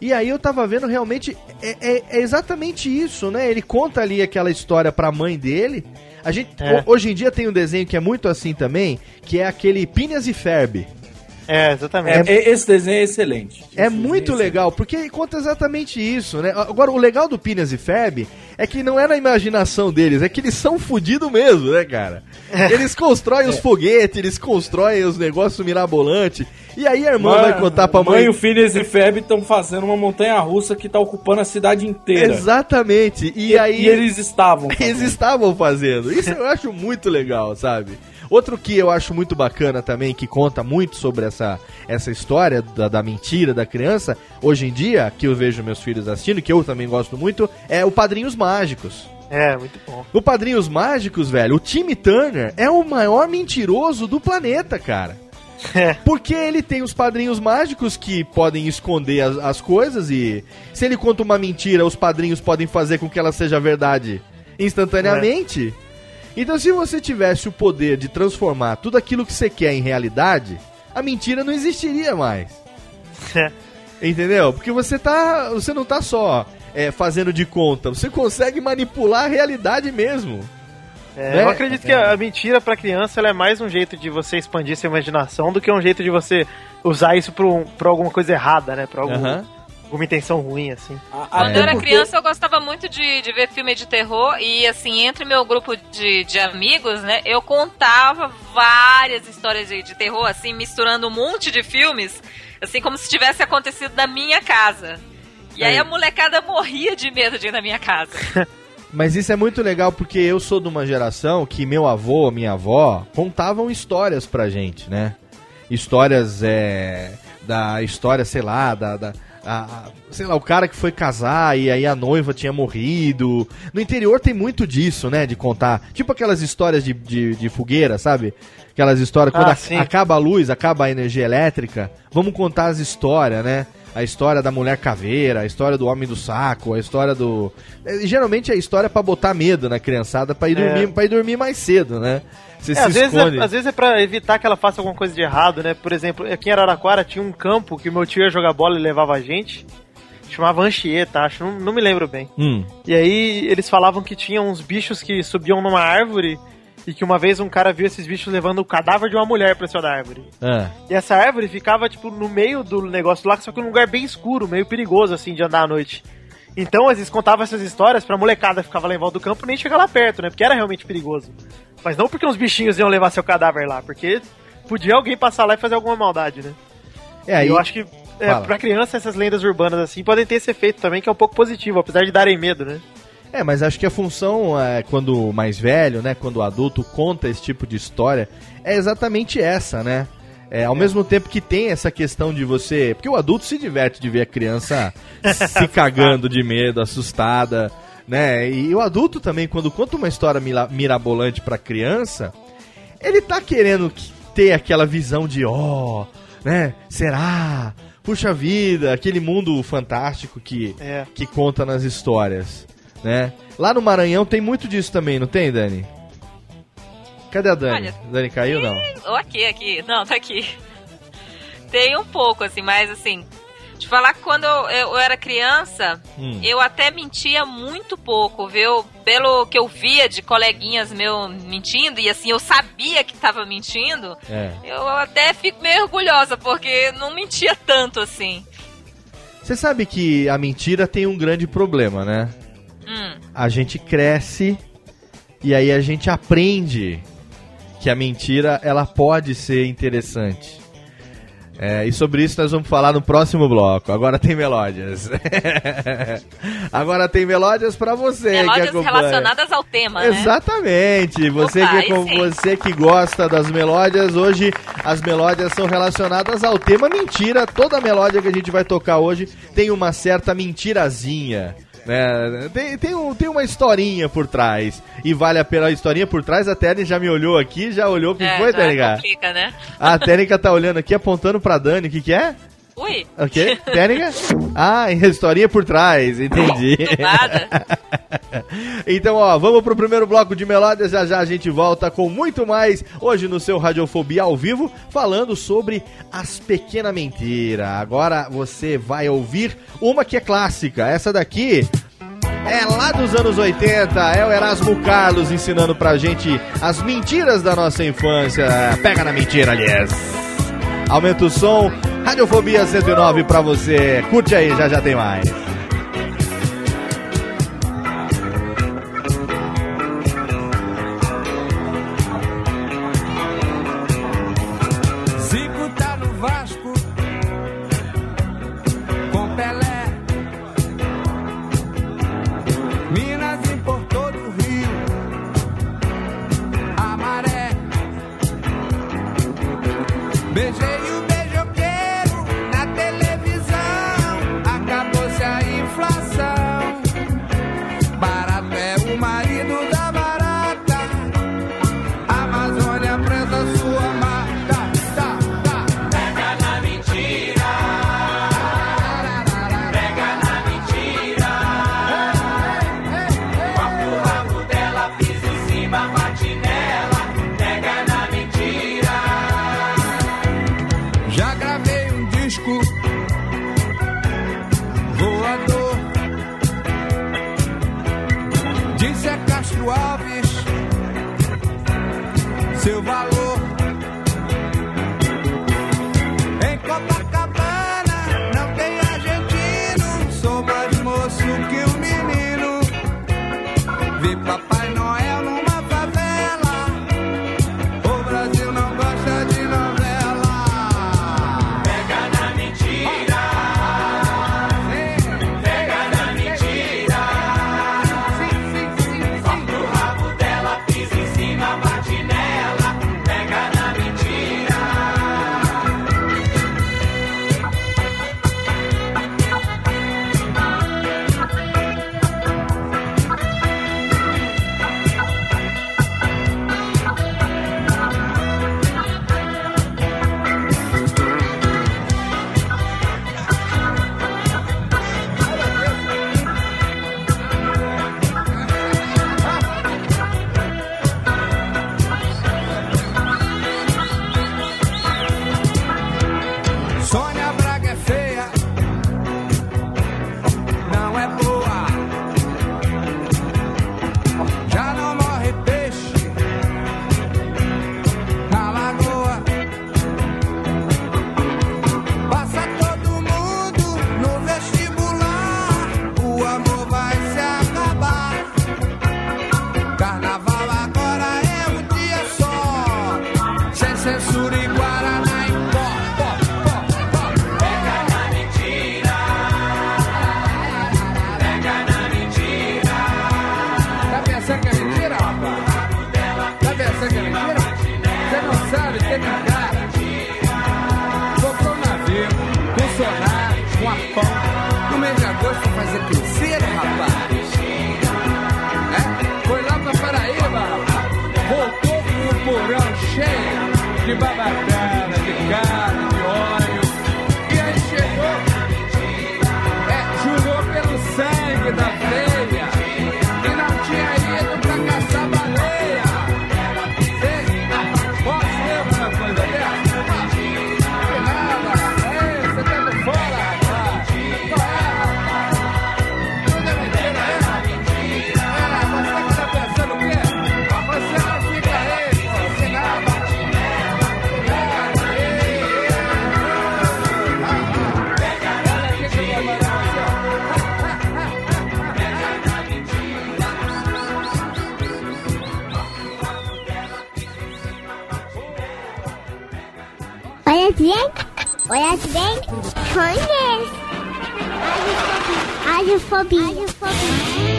E aí eu tava vendo realmente é, é- é exatamente isso, né? Ele conta ali aquela história pra mãe dele. A gente É. ho- hoje em dia tem um desenho que é muito assim também, que é aquele Phineas e Ferb. É, exatamente. É, é- esse desenho é excelente. É Esse muito desenho legal, porque conta exatamente isso, né? Agora, o legal do Pinas e Ferb é que não é na imaginação deles, é que eles são fudidos mesmo, né, cara? Eles constroem os foguetes, eles constroem os negócios mirabolantes. E aí a irmã Mãe- vai contar pra mãe. Mãe, o Phineas e Ferb estão fazendo uma montanha russa que tá ocupando a cidade inteira. Exatamente. E, aí. E eles estavam. Eles estavam fazendo. Isso eu acho muito legal, sabe? Outro que eu acho muito bacana também, que conta muito sobre essa, essa história da, da mentira da criança, hoje em dia, que eu vejo meus filhos assistindo, que eu também gosto muito, é o Padrinhos Mágicos. É, muito bom. O Padrinhos Mágicos, velho, o Timmy Turner é o maior mentiroso do planeta, cara. É. Porque ele tem os padrinhos mágicos que podem esconder as, as coisas e se ele conta uma mentira, os padrinhos podem fazer com que ela seja verdade instantaneamente. Então, se você tivesse o poder de transformar tudo aquilo que você quer em realidade, a mentira não existiria mais. É. Entendeu? Porque você tá. Você não tá só é, fazendo de conta, você consegue manipular a realidade mesmo. É, Né? Eu acredito que a a mentira pra criança ela é mais um jeito de você expandir sua imaginação do que um jeito de você usar isso pra, um- pra alguma coisa errada, né? Pra algum-. Alguma intenção ruim, assim. A- Quando eu era criança, eu gostava muito de, de ver filme de terror e, assim, entre meu grupo de, de amigos, né, eu contava várias histórias de, de terror, assim, misturando um monte de filmes, assim, como se tivesse acontecido na minha casa. E aí Aí. a molecada morria de medo de ir na minha casa. Mas isso é muito legal porque eu sou de uma geração que meu avô, minha avó contavam histórias pra gente, né? Histórias é, da história, sei lá, da. da a- a- sei lá, o cara que foi casar e aí a noiva tinha morrido. No interior tem muito disso, né? De contar. Tipo aquelas histórias de, de, de fogueira, sabe? Aquelas histórias, quando Ah, a- sim. acaba a luz, acaba a energia elétrica, vamos contar as histórias, né? A história da mulher caveira, a história do homem do saco, a história do. eh, Geralmente é a história pra botar medo na criançada, pra ir, É. dormir, pra ir dormir mais cedo, né? Você É, se às, vezes é, às vezes é pra evitar que ela faça alguma coisa de errado, né? Por exemplo, aqui em Araraquara tinha um campo que meu tio ia jogar bola e levava a gente. Chamava Anchieta, acho, não, não me lembro bem. Hum. E aí eles falavam que tinha uns bichos que subiam numa árvore e que uma vez um cara viu esses bichos levando o cadáver de uma mulher pra cima da árvore. Ah. E essa árvore ficava, tipo, no meio do negócio lá, só que num lugar bem escuro, meio perigoso, assim, de andar à noite. Então, eles contavam essas histórias pra molecada que ficava lá em volta do campo nem chegar lá perto, né? Porque era realmente perigoso. Mas não porque uns bichinhos iam levar seu cadáver lá, porque podia alguém passar lá e fazer alguma maldade, né? É, aí. E eu acho que, é, Fala. pra criança, essas lendas urbanas, assim, podem ter esse efeito também, que é um pouco positivo, apesar de darem medo, né? É, mas acho que a função, é, quando mais velho, né, quando o adulto conta esse tipo de história, é exatamente essa, né? É, ao mesmo tempo que tem essa questão de você. Porque o adulto se diverte de ver a criança se cagando de medo, assustada, né? E o adulto também, quando conta uma história mirabolante pra criança, ele tá querendo que- ter aquela visão de, ó, né? Será? Puxa vida, aquele mundo fantástico que, É. que conta nas histórias, né? Lá no Maranhão tem muito disso também, não tem, Dani? Cadê a Dani? Olha, Dani caiu não? Ou aqui, aqui. Não, tá aqui. Tem um pouco, assim, mas assim. De falar que quando eu, eu era criança, Hum. eu até mentia muito pouco, viu? Pelo que eu via de coleguinhas meu mentindo, e assim, eu sabia que tava mentindo, É. eu até fico meio orgulhosa, porque não mentia tanto assim. Você sabe que a mentira tem um grande problema, né? Hum. A gente cresce e aí a gente aprende que a mentira ela pode ser interessante. É, e sobre isso nós vamos falar no próximo bloco. Agora tem melódias. Agora tem melódias pra você que Melódias acompanha. relacionadas ao tema, né? Exatamente. Você Opa, que com você que gosta das melódias, hoje as melódias são relacionadas ao tema mentira. Toda melódia que a gente vai tocar hoje tem uma certa mentirazinha. Né? Tem, tem, um- tem uma historinha por trás. E vale a pena a historinha por trás. A Tênis já me olhou aqui, já olhou o que É, foi, complica, né? A Tênica tá olhando aqui, apontando pra Dani. O que, que é? Ui. O quê? Tênica? Ah, historinha por trás, entendi. Do nada. Então, ó, vamos pro primeiro bloco de melódias. Já já a gente volta com muito mais hoje no seu Radiofobia ao vivo, falando sobre as pequenas mentiras. Agora você vai ouvir uma que é clássica. Essa daqui é lá dos anos 80. É o Erasmo Carlos ensinando pra gente as mentiras da nossa infância. Pega na mentira, aliás. Aumenta o som. Radiofobia 109 pra você. Curte aí, já já tem mais. Olha bem, conhece. Agiofobia. Agiofobia.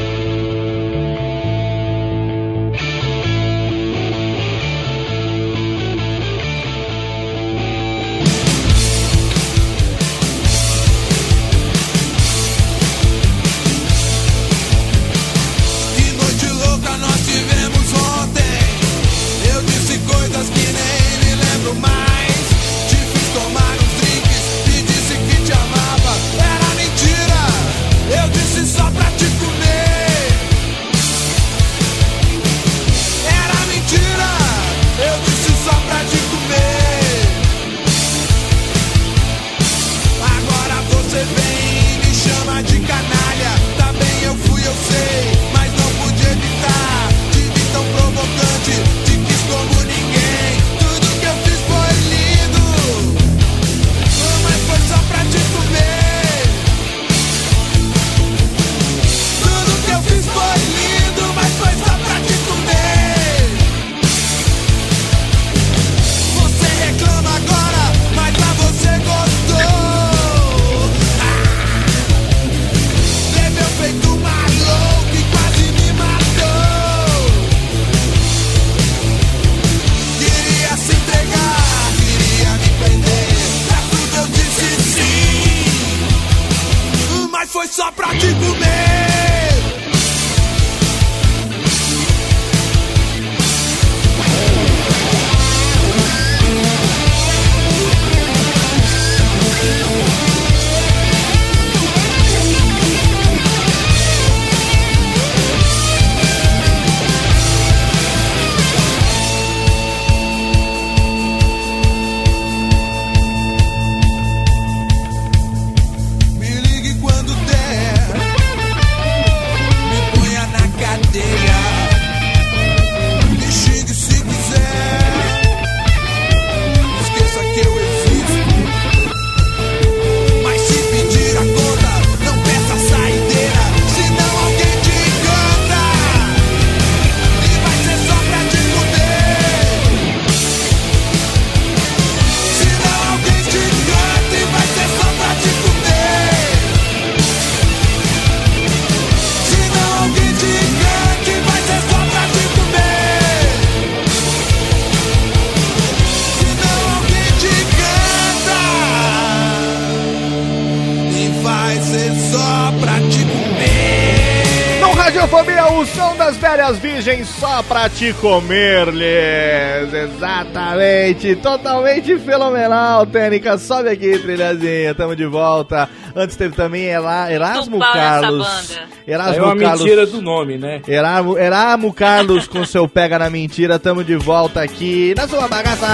Só pra te comer-lhes. Exatamente, totalmente fenomenal, Técnica. Sobe aqui, trilhazinha, tamo de volta. Antes teve também Ela, Erasmo Carlos. Erasmo É uma Carlos. mentira do nome, né? Erasmo, Erasmo Carlos com seu Pega na Mentira, tamo de volta aqui na sua bagaça.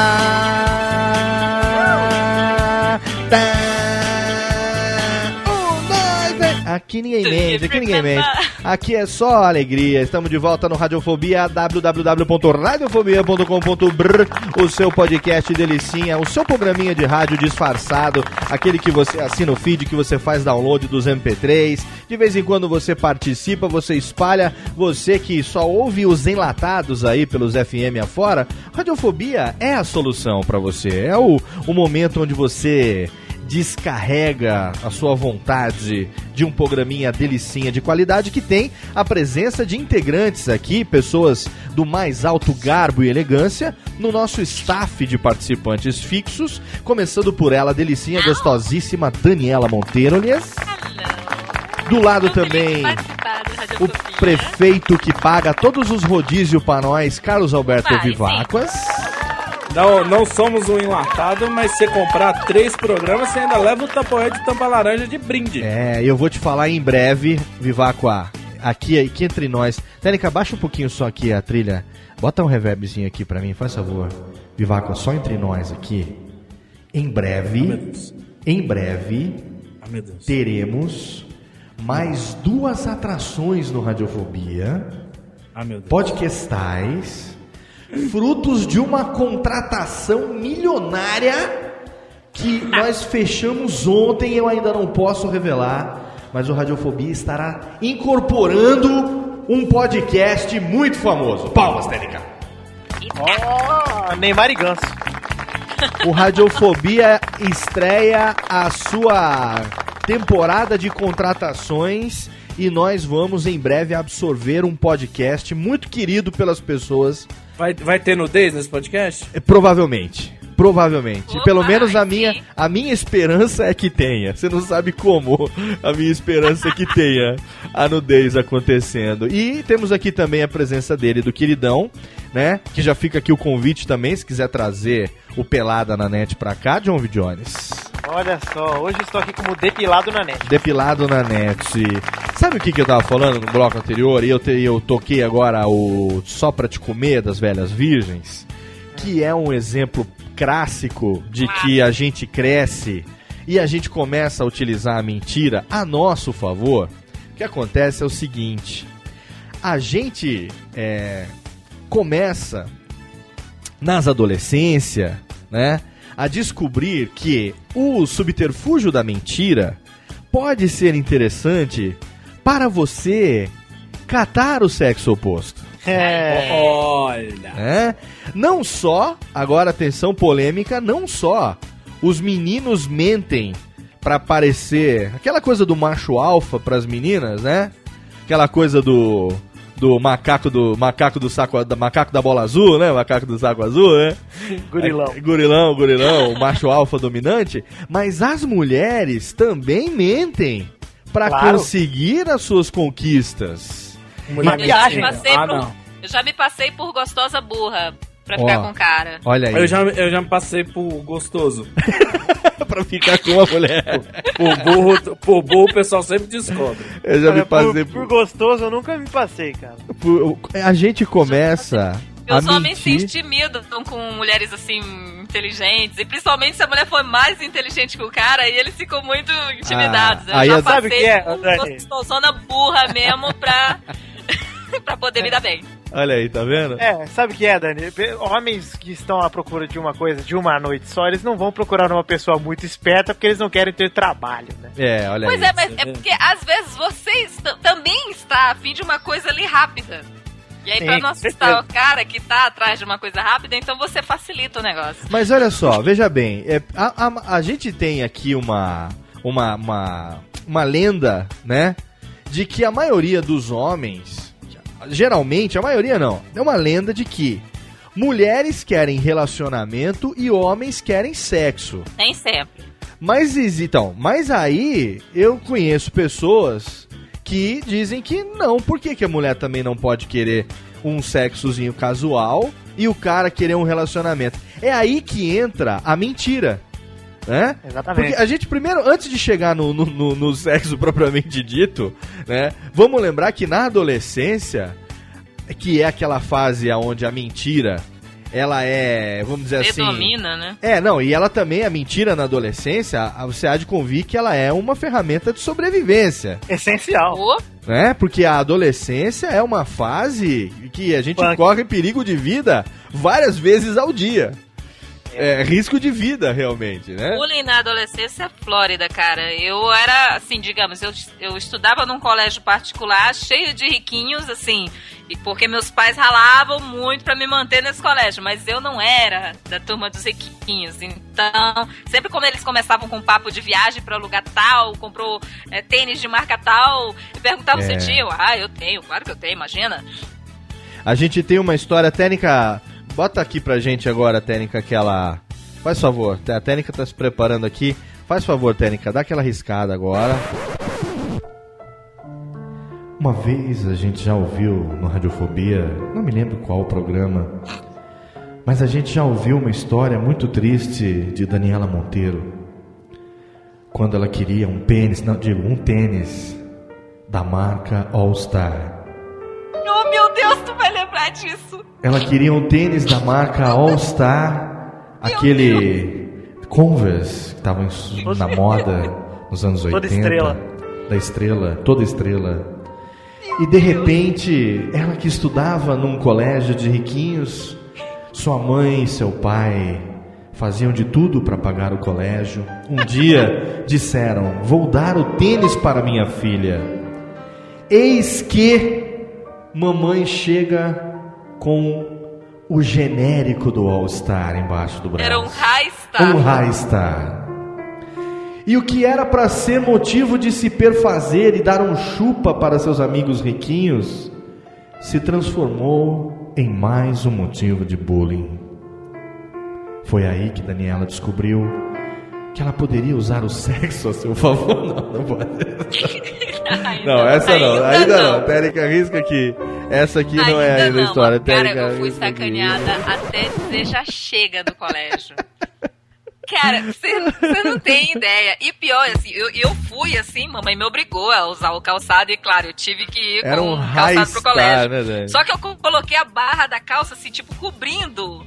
Tá. Aqui ninguém mente, aqui ninguém mente. Aqui é só alegria. Estamos de volta no Radiofobia, www.radiofobia.com.br, o seu podcast delicinha, o seu programinha de rádio disfarçado, aquele que você assina o feed, que você faz download dos MP3. De vez em quando você participa, você espalha, você que só ouve os enlatados aí pelos FM afora, Radiofobia é a solução para você. É o, o momento onde você descarrega a sua vontade de um programinha delicinha de qualidade que tem a presença de integrantes aqui, pessoas do mais alto garbo e elegância, no nosso staff de participantes fixos, começando por ela, delicinha gostosíssima Daniela Monteiro. Do lado também, o prefeito que paga todos os rodízios pra nós, Carlos Alberto Vai, Vivaquas. Não, não somos um enlatado, mas se você comprar três programas, você ainda leva o tapoé de tampa laranja de brinde. É, eu vou te falar em breve, Vivacqua, aqui, aqui entre nós. Técnica, baixa um pouquinho só aqui a trilha. Bota um reverbzinho aqui pra mim, faz favor. Vivacqua, só entre nós aqui. Em breve, em breve, teremos mais duas atrações no Radiofobia. Ah, meu Deus. podcastais, frutos de uma contratação milionária que nós fechamos ontem, eu ainda não posso revelar, mas o Radiofobia estará incorporando um podcast muito famoso. Palmas, Técnica. Ó, Neymar e Ganso. O Radiofobia estreia a sua temporada de contratações e nós vamos em breve absorver um podcast muito querido pelas pessoas Vai, vai ter nudez nesse podcast? É, Provavelmente. Provavelmente. Opa, Pelo menos a sim. minha, a minha esperança é que tenha. Você não sabe como. A minha esperança é que tenha a nudez acontecendo. E temos aqui também a presença dele, do queridão, né? Que já fica aqui o convite também, se quiser trazer o Pelada na net pra cá, John V. Jones. Olha só, hoje estou aqui como depilado na net. Depilado na net. Sabe o que, que eu tava falando no bloco anterior? E eu, te- eu toquei agora o Só Pra Te Comer das Velhas Virgens, que é um exemplo clássico de que a gente cresce e a gente começa a utilizar a mentira a nosso favor. O que acontece é o seguinte: a gente é, começa nas adolescência, né, a descobrir que o subterfúgio da mentira pode ser interessante para você catar o sexo oposto. É. Olha. né? Não só, agora atenção polêmica, não só os meninos mentem pra parecer aquela coisa do macho alfa pras meninas, né? Aquela coisa do do macaco do macaco do saco da macaco da bola azul, né? Macaco do saco azul, né? Gurilão. É, gurilão, gurilão, o macho alfa dominante, mas as mulheres também mentem pra Claro. conseguir as suas conquistas. Mulher Eu já, me mentira. passei Ah, por, eu já me passei por gostosa burra pra Ó. ficar com cara. Olha aí. Eu já, eu já me passei por gostoso. pra ficar com a mulher. Por burro, por burro o pessoal sempre descobre. Eu já me Olha, passei por, por, por gostoso eu nunca me passei, cara. por- A gente começa a Os homens se mentir. intimidam com mulheres assim inteligentes. E principalmente se a mulher for mais inteligente que o cara, aí eles ficam muito intimidados. Ah, eu aí já é- Sabe o passei que é, por Dani? gostosona burra mesmo pra, pra poder me dar bem. Olha aí, tá vendo? É, sabe o que é, Dani? Homens que estão à procura de uma coisa de uma noite só, eles não vão procurar uma pessoa muito esperta porque eles não querem ter trabalho, né? É, olha Pois aí. é, mas é porque às vezes você também está afim de uma coisa ali rápida. E aí, Sim, pra não assustar o cara que tá atrás de uma coisa rápida, então você facilita o negócio. Mas olha só, veja bem, é, a, a- a gente tem aqui uma, uma, uma, uma lenda, né? De que a maioria dos homens, geralmente, a maioria não, é uma lenda de que mulheres querem relacionamento e homens querem sexo. Nem sempre. Mas então, mas aí eu conheço pessoas que dizem que não, por que, que a mulher também não pode querer um sexozinho casual e o cara querer um relacionamento? É aí que entra a mentira. Né? Exatamente. Porque a gente primeiro, antes de chegar no, no, no- no sexo propriamente dito, né? Vamos lembrar que na adolescência, que é aquela fase onde a mentira, ela é, vamos dizer assim, Predomina, né? é, não, e ela também, a mentira na adolescência, a- você há de convir que ela é uma ferramenta de sobrevivência, Essencial. Ô, né? Porque a adolescência é uma fase que a gente Punk. corre perigo de vida várias vezes ao dia. É, risco de vida, realmente, né? Bullying na adolescência é Flórida, cara. Eu era, assim, digamos, eu, eu estudava num colégio particular cheio de riquinhos, assim, e porque meus pais ralavam muito pra me manter nesse colégio, mas eu não era da turma dos riquinhos. Então, sempre quando eles começavam com um papo de viagem pra lugar tal, comprou é, tênis de marca tal, e perguntavam É. se tinha. Ah, eu tenho, claro que eu tenho, imagina. A gente tem uma história técnica. Bota aqui pra gente agora, técnica, aquela. Faz favor, a técnica tá se preparando aqui. Faz favor, técnica, dá aquela riscada agora. Uma vez a gente já ouviu no Radiofobia, não me lembro qual programa, mas a gente já ouviu uma história muito triste de Daniela Monteiro. Quando ela queria um pênis, não digo, um tênis da marca All Star. Oh, meu Deus, tu vai lembrar disso. Ela queria um tênis da marca All Star, aquele Converse que estava na moda nos anos 80. Toda estrela. Da estrela, toda estrela. E de repente, ela que estudava num colégio de riquinhos, sua mãe e seu pai faziam de tudo para pagar o colégio. Um dia disseram: Vou dar o tênis para minha filha. Eis que mamãe chega com o genérico do All Star embaixo do braço. Era um high star. Um high star. E o que era para ser motivo de se perfazer e dar um chupa para seus amigos riquinhos, se transformou em mais um motivo de bullying. Foi aí que Daniela descobriu que ela poderia usar o sexo a seu favor. Não, não pode. Não, essa não, ainda não. Térica risca aqui. Essa aqui não é ainda a história. Cara, Térica eu fui sacaneada até dizer já chega do colégio. Cara, você não tem ideia. E pior, assim, eu, eu fui assim, mamãe me obrigou a usar o calçado e, claro, eu tive que ir Era com um calçado pro star, colégio. né, Dani? Só que eu co- coloquei a barra da calça, assim, tipo, cobrindo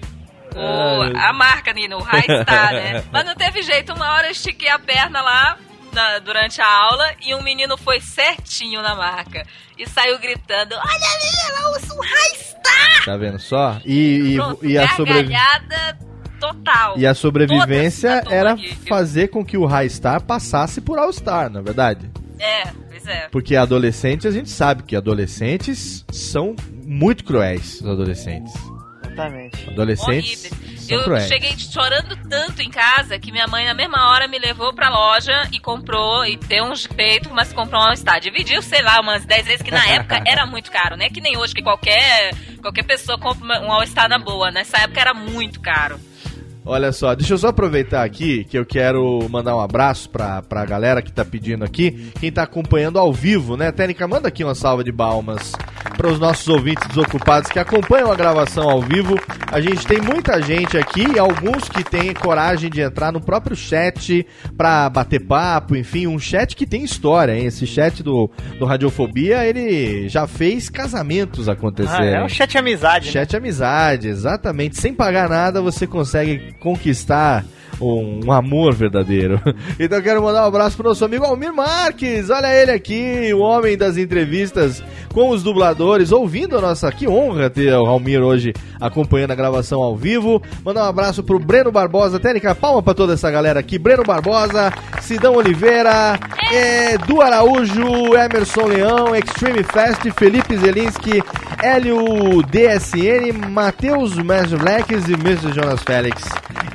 o- a marca ali no high star, né? Mas não teve jeito, uma hora eu estiquei a perna lá na- durante a aula e um menino foi certinho na marca. E saiu gritando, olha ali, ela usa um high star! Tá vendo só? E, e, Pronto, e a sobrevivência. total. E a sobrevivência era aqui, fazer com que o High Star passasse por All Star, na verdade. É, pois é. Porque adolescentes, a gente sabe que adolescentes são muito cruéis, os adolescentes. Exatamente. Adolescentes Eu cruéis. cheguei chorando tanto em casa que minha mãe na mesma hora me levou pra loja e comprou, e deu um peito, mas comprou um All-Star. Dividiu, sei lá, umas 10 vezes, que na época era muito caro, né? Que nem hoje, que qualquer, qualquer pessoa compra um All-Star na boa. Nessa época era muito caro. Olha só, deixa eu só aproveitar aqui que eu quero mandar um abraço pra, pra galera que tá pedindo aqui, quem tá acompanhando ao vivo, né? Técnica, manda aqui uma salva de balmas para os nossos ouvintes desocupados que acompanham a gravação ao vivo. A gente tem muita gente aqui, e alguns que têm coragem de entrar no próprio chat pra bater papo, enfim, um chat que tem história, hein? Esse chat do, do Radiofobia, ele já fez casamentos Ah, acontecerem. é um chat amizade. né? Chat amizade, exatamente. Sem pagar nada, você consegue conquistar um, um amor verdadeiro. Então eu quero mandar um abraço pro nosso amigo Almir Marques. Olha ele aqui, o homem das entrevistas com os dubladores, ouvindo a nossa. Que honra ter o Almir hoje acompanhando a gravação ao vivo. Mandar um abraço pro Breno Barbosa. Técnica, palma pra toda essa galera aqui. Breno Barbosa, Sidão Oliveira, Edu Araújo, Emerson Leão, Extreme Fest, Felipe Zelinski, Hélio DSN, Matheus Mestre Blacks e Mr. Jonas Félix,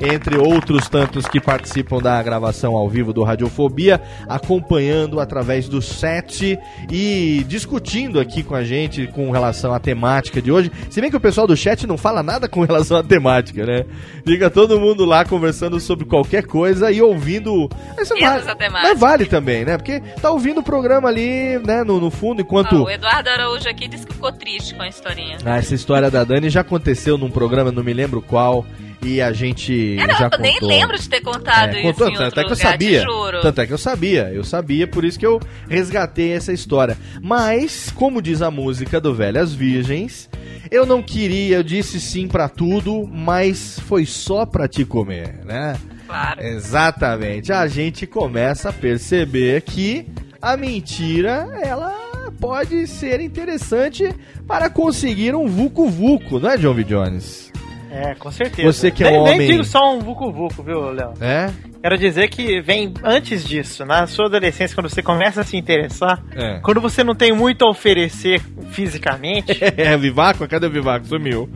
entre outros tantos que participam da gravação ao vivo do Radiofobia, acompanhando através do chat e discutindo aqui com a gente com relação à temática de hoje. Se bem que o pessoal do chat não fala nada com relação à temática, né? Fica todo mundo lá conversando sobre qualquer coisa e ouvindo. Isso vale, mas vale também, né? Porque tá ouvindo o programa ali, né, no, no fundo, enquanto. o Eduardo Araújo aqui disse que ficou triste com a historinha. Ah, essa história da Dani já aconteceu num programa, não me lembro qual, e a gente Era, já eu nem contou. lembro de ter contado É, isso contou, em tanto é que eu lugar, sabia. Tanto é que eu sabia, eu sabia, por isso que eu resgatei essa história. Mas, como diz a música do Velhas Virgens, eu não queria, eu disse sim pra tudo, mas foi só pra te comer, né? Claro. Exatamente. A gente começa a perceber que a mentira, ela pode ser interessante para conseguir um vucu-vucu, não é, John V. Jones? É, com certeza. Você que é nem, um nem homem- digo só um vucu-vucu, viu, Léo? É? Quero dizer que vem antes disso, na sua adolescência, quando você começa a se interessar, É. quando você não tem muito a oferecer fisicamente, É, Vivaco? Cadê o Vivaco? Sumiu.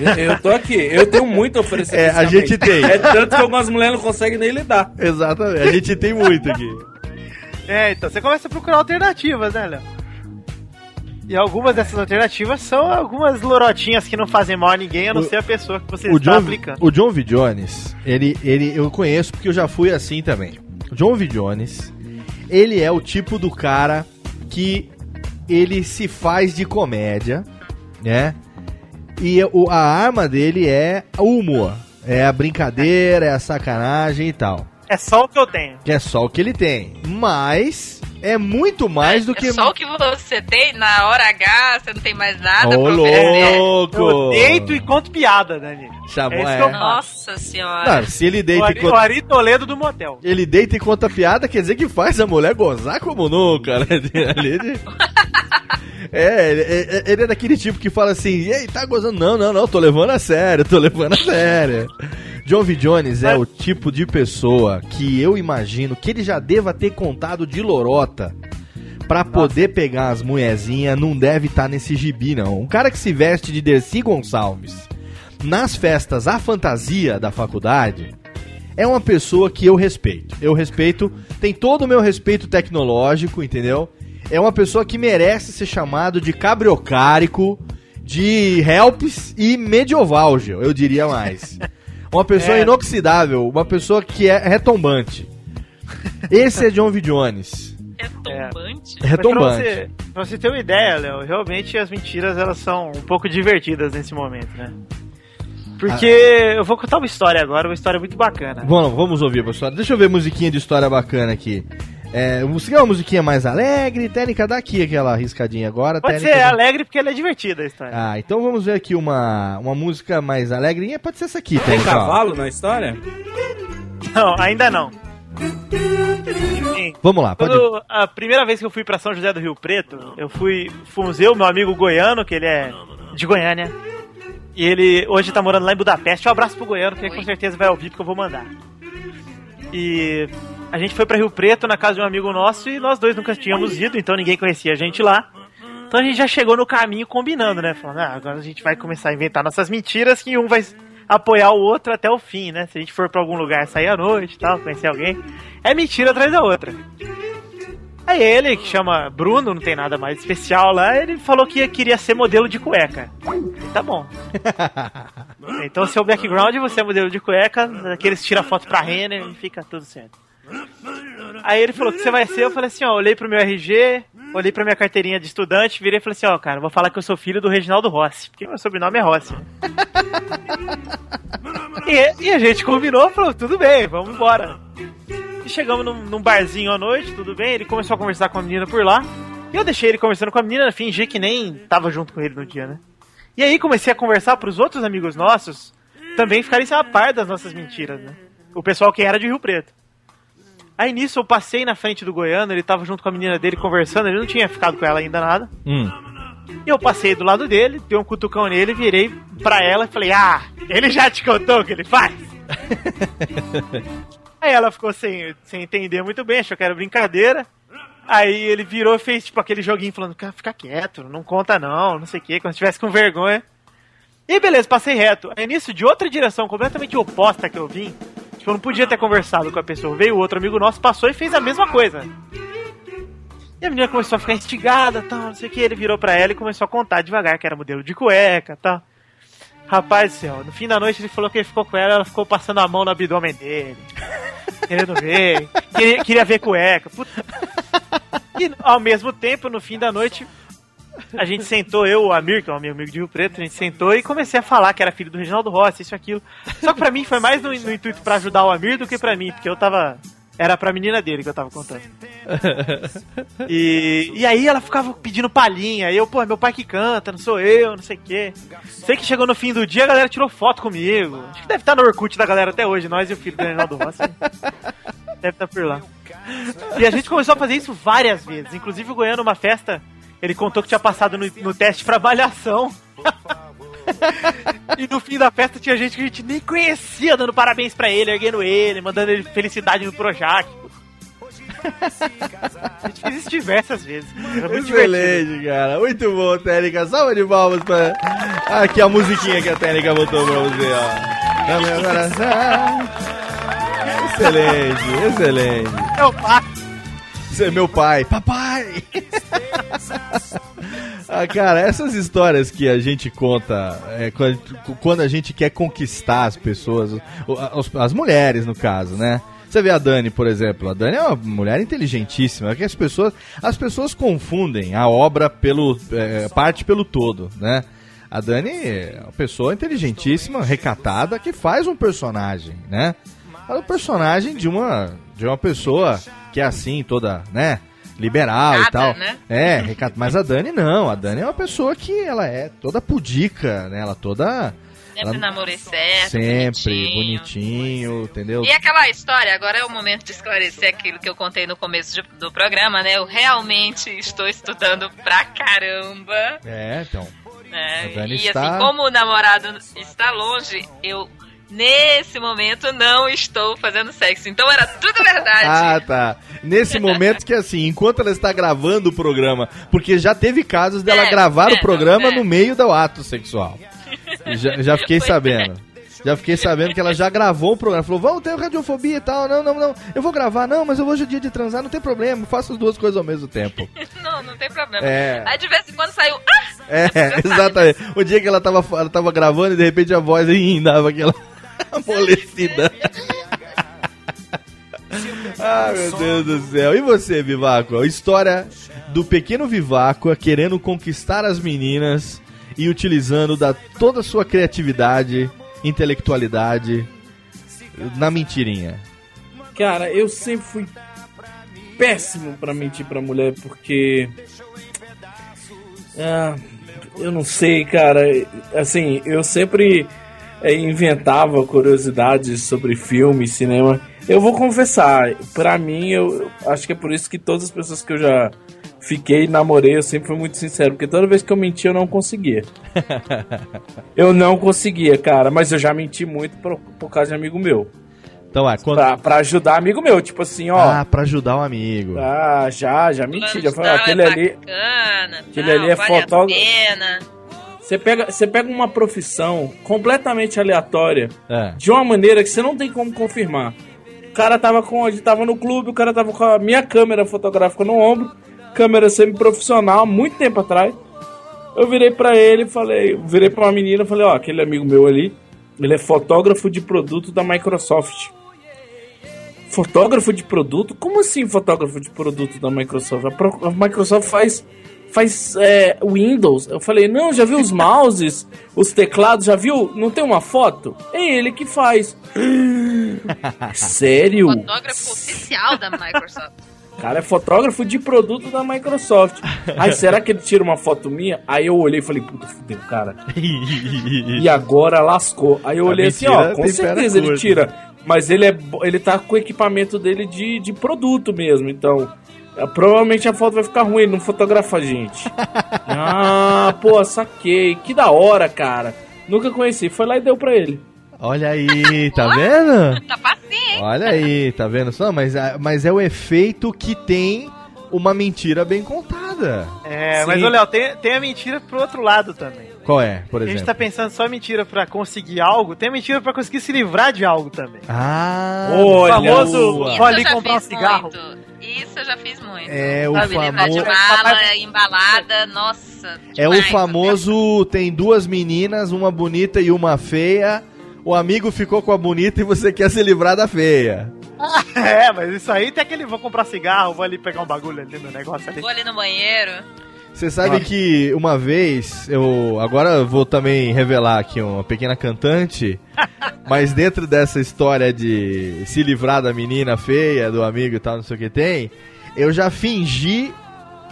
Eu, eu tô aqui, eu tenho muito a oferecer. É, a gente tem. É tanto que algumas mulheres não conseguem nem lidar. Exatamente, a gente tem muito aqui. É, então você começa a procurar alternativas, né, Léo? E algumas dessas alternativas são algumas lorotinhas que não fazem mal a ninguém, a não O- ser a pessoa que você O está John, aplicando. o John V. Jones, ele, ele, eu conheço porque eu já fui assim também. O John V. Jones, ele é o tipo do cara que ele se faz de comédia, né? E o- a arma dele é o humor. É a brincadeira, é a sacanagem e tal. É só o que eu tenho. Que é só o que ele tem. Mas é muito mais do que. É só o que você tem na hora H, você não tem mais nada Ô, pra oferecer. louco! Eu deito e conto piada, Dani. Chamou, é isso é. faço. Nossa senhora. Não, se ele O deita e Ari, o conta, Ari Toledo do motel. ele deita e conta piada, quer dizer que faz a mulher gozar como nunca, né? Ali de- É, ele, é- ele é daquele tipo que fala assim, ei, tá gozando? Não, não, não, tô levando a sério, tô levando a sério. John V. Jones é o tipo de pessoa que eu imagino que ele já deva ter contado de lorota pra poder pegar as mulherzinhas, não deve estar nesse gibi, não. Um cara que se veste de Dercy Gonçalves nas festas à fantasia da faculdade é uma pessoa que eu respeito. Eu respeito, tem todo o meu respeito tecnológico, entendeu? É uma pessoa que merece ser chamado de cabriocárico, de helps e medievalgio, eu diria mais. Uma pessoa É. inoxidável, uma pessoa que é retombante. Esse é John V. Jones. É tombante. É retombante. Mas Pra você, pra você ter uma ideia, Léo, realmente as mentiras elas são um pouco divertidas nesse momento, né? Porque eu vou contar uma história agora, uma história muito bacana. Vamos, vamos ouvir história. Deixa eu ver musiquinha de história bacana aqui. É, você quer uma musiquinha mais alegre? Técnica daqui, aquela riscadinha agora. Pode técnica ser da- alegre porque ela é divertida a história. Ah, então vamos ver aqui uma, uma música mais alegrinha. Pode ser essa aqui, Tem Técnica, ó. cavalo na história? Não, ainda não. Sim. Vamos lá, pode Quando a primeira vez que eu fui pra São José do Rio Preto, eu fui, fomos eu, meu amigo goiano, que ele é de Goiânia, e ele hoje tá morando lá em Budapeste. Um abraço pro goiano, que com certeza vai ouvir porque eu vou mandar. E a gente foi pra Rio Preto na casa de um amigo nosso e nós dois nunca tínhamos ido, então ninguém conhecia a gente lá. Então a gente já chegou no caminho combinando, né? Falando, ah, agora a gente vai começar a inventar nossas mentiras que um vai apoiar o outro até o fim, né? Se a gente for pra algum lugar sair à noite e tal, conhecer alguém, é mentira atrás da outra. Aí ele, que chama Bruno, não tem nada mais especial lá, ele falou que queria ser modelo de cueca. Tá bom. Então seu background, você é modelo de cueca, aqueles tira foto pra Renner e fica tudo certo. Aí ele falou que você vai ser, eu falei assim, ó, olhei pro meu RG, olhei pra minha carteirinha de estudante, virei e falei assim, ó, cara, vou falar que eu sou filho do Reginaldo Rossi, porque meu sobrenome é Rossi. e, e a gente combinou, falou, tudo bem, vamos embora. Chegamos num, num barzinho à noite, tudo bem, ele começou a conversar com a menina por lá, e eu deixei ele conversando com a menina, fingi que nem tava junto com ele no dia, né? E aí comecei a conversar pros outros amigos nossos também ficarem a par das nossas mentiras, né? O pessoal que era de Rio Preto. Aí nisso eu passei na frente do Goiano, ele tava junto com a menina dele conversando, ele não tinha ficado com ela ainda nada. Hum. E eu passei do lado dele, dei um cutucão nele, virei pra ela e falei: Ah, ele já te contou o que ele faz? Aí ela ficou sem, sem entender muito bem, achou que era brincadeira. Aí ele virou e fez tipo aquele joguinho falando: "Cara, Fica quieto, não conta não, não sei o que, quando estivesse com vergonha. E beleza, passei reto. Aí nisso, de outra direção completamente oposta que eu vim, tipo, eu não podia ter conversado com a pessoa. Veio outro amigo nosso, passou e fez a mesma coisa. E a menina começou a ficar instigada, tal, não sei o que. Ele virou pra ela e começou a contar devagar que era modelo de cueca, tal. Rapaz do céu, no fim da noite ele falou que ele ficou com ela, ela ficou passando a mão no abdômen dele. Querendo ver. Queria, queria ver cueca. Puta. E ao mesmo tempo, no fim da noite, a gente sentou, eu, o Amir, que é um amigo de Rio Preto, a gente sentou e comecei a falar que era filho do Reginaldo Rossi, isso e aquilo. Só que pra mim foi mais no, no intuito pra ajudar o Amir do que pra mim, porque eu tava. Era pra menina dele que eu tava contando. E, e aí ela ficava pedindo palhinha. E eu, pô, é meu pai que canta, não sou eu, não sei o quê. Sei que chegou no fim do dia, a galera tirou foto comigo. Acho que deve estar no Orkut da galera até hoje, nós e o filho do Reinaldo Rossi. Deve estar por lá. E a gente começou a fazer isso várias vezes. Inclusive o Goiano, numa festa, ele contou que tinha passado no, no teste pra avaliação. e no fim da festa tinha gente que a gente nem conhecia dando parabéns pra ele, erguendo ele, mandando ele felicidade no Projac. A gente fez isso diversas vezes. Era muito divertido. Excelente, cara. Muito bom, Técnica. Salva de palmas pra. Aqui a musiquinha que a Técnica botou pra você, ó. Meu coração. Excelente, excelente. Pai. Você é meu pai. Papai! ah, cara, essas histórias que a gente conta é, quando, a gente quer conquistar as pessoas, as, mulheres no caso, né? Você vê a Dani, por exemplo. A Dani é uma mulher inteligentíssima. Que as pessoas, as pessoas confundem a obra pelo é, parte pelo todo, né? A Dani é uma pessoa inteligentíssima, recatada, que faz um personagem, né? Faz um personagem de uma de uma pessoa que é assim, toda, né? Liberal e tal. né? É, recatada. Mas a Dani não. A Dani é uma pessoa que ela é toda pudica, né? Ela toda Sempre ela- namorei certo. sempre bonitinho. bonitinho, entendeu? E aquela história, agora é o momento de esclarecer aquilo que eu contei no começo de- do programa, né? Eu realmente estou estudando pra caramba. É, então. né? E está- assim, como o namorado está longe, eu nesse momento não estou fazendo sexo. Então era tudo verdade. Ah, tá. Nesse momento que assim, enquanto ela está gravando o programa, porque já teve casos dela É, gravar é, o programa é. no meio do ato sexual. Já, já fiquei sabendo. Já fiquei sabendo que ela já gravou o programa. Falou, vamos ter radiofobia e tal. Não, não, não. Eu vou gravar. Não, mas eu hoje é dia de transar, não tem problema. Faço as duas coisas ao mesmo tempo. Não, não tem problema. É. Aí de vez em quando saiu. Ah! É, exatamente. O dia que ela tava, ela tava gravando e de repente a voz aí dava aquela amolecida. Ah, meu Deus do céu. E você, Viváqua? História do pequeno Viváqua querendo conquistar as meninas e utilizando da toda a sua criatividade, intelectualidade na mentirinha. Cara, eu sempre fui péssimo pra mentir pra mulher, porque. Ah, eu não sei, cara. Assim, eu sempre eh, inventava curiosidades sobre filme, cinema. Eu vou confessar, pra mim, eu eu acho que é por isso que todas as pessoas que eu já fiquei, namorei, eu sempre fui muito sincero, porque toda vez que eu menti, eu não conseguia. Eu não conseguia, cara, mas eu já menti muito por, por causa de amigo meu. Então, é, quando... Pra, pra ajudar amigo meu, tipo assim, ó. Ah, pra ajudar um amigo. Ah, já, já menti. Já falei, aquele é ali. bacana, aquele tal, ali é vale fotógrafo. Você pega, você pega uma profissão completamente aleatória, É. de uma maneira que você não tem como confirmar. O cara tava com. Gente tava no clube, o cara tava com a minha câmera fotográfica no ombro, câmera semi-profissional, muito tempo atrás. Eu virei pra ele e falei, virei pra uma menina e falei, ó, aquele amigo meu ali, ele é fotógrafo de produto da Microsoft. Fotógrafo de produto? Como assim fotógrafo de produto da Microsoft? A, Pro- a Microsoft faz faz é, Windows. Eu falei, não, já viu os mouses, os teclados, já viu? Não tem uma foto? É ele que faz. Sério? Fotógrafo oficial da Microsoft. Cara, é fotógrafo de produto da Microsoft. Aí, será que ele tira uma foto minha? Aí eu olhei e falei, puta, fudeu, cara. E agora lascou. Aí eu A olhei assim, ó, com certeza ele curta. tira. Mas ele, é, ele tá com o equipamento dele de, de produto mesmo, então... é, Provavelmente a foto vai ficar ruim, ele não fotografa a gente. ah, pô, saquei. Que da hora, cara. Nunca conheci. Foi lá e deu pra ele. Olha aí, tá vendo? Tá hein? Olha aí, tá vendo só? Mas, a- mas é o efeito que tem uma mentira bem contada. É, Sim. mas ô Léo, tem, tem a mentira pro outro lado também. Qual é, por A gente exemplo? tá pensando só mentira pra conseguir algo, tem a mentira pra conseguir se livrar de algo também. Ah, o Olha, famoso vou ali comprar um cigarro. muito. Isso eu já fiz muito. É o Sabe, famoso. mala, embalada, nossa. É o demais, famoso tem duas meninas, uma bonita e uma feia. O amigo ficou com a bonita e você quer se livrar da feia. É, mas isso aí tem aquele vou comprar cigarro, vou ali pegar um bagulho ali no negócio ali. Vou ali no banheiro. Você sabe que uma vez eu agora eu vou também revelar aqui uma pequena cantante, mas dentro dessa história de se livrar da menina feia, do amigo e tal, não sei o que tem, eu já fingi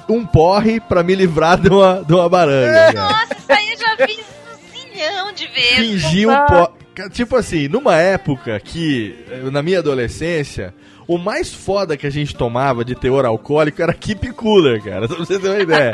um porre pra me livrar de uma, de uma baranga. Nossa, isso aí eu já fiz um zilhão de vezes. Fingir um porre. Tipo assim, numa época que, na minha adolescência, o mais foda que a gente tomava de teor alcoólico era Keep Cooler, cara. Só pra você ter uma ideia.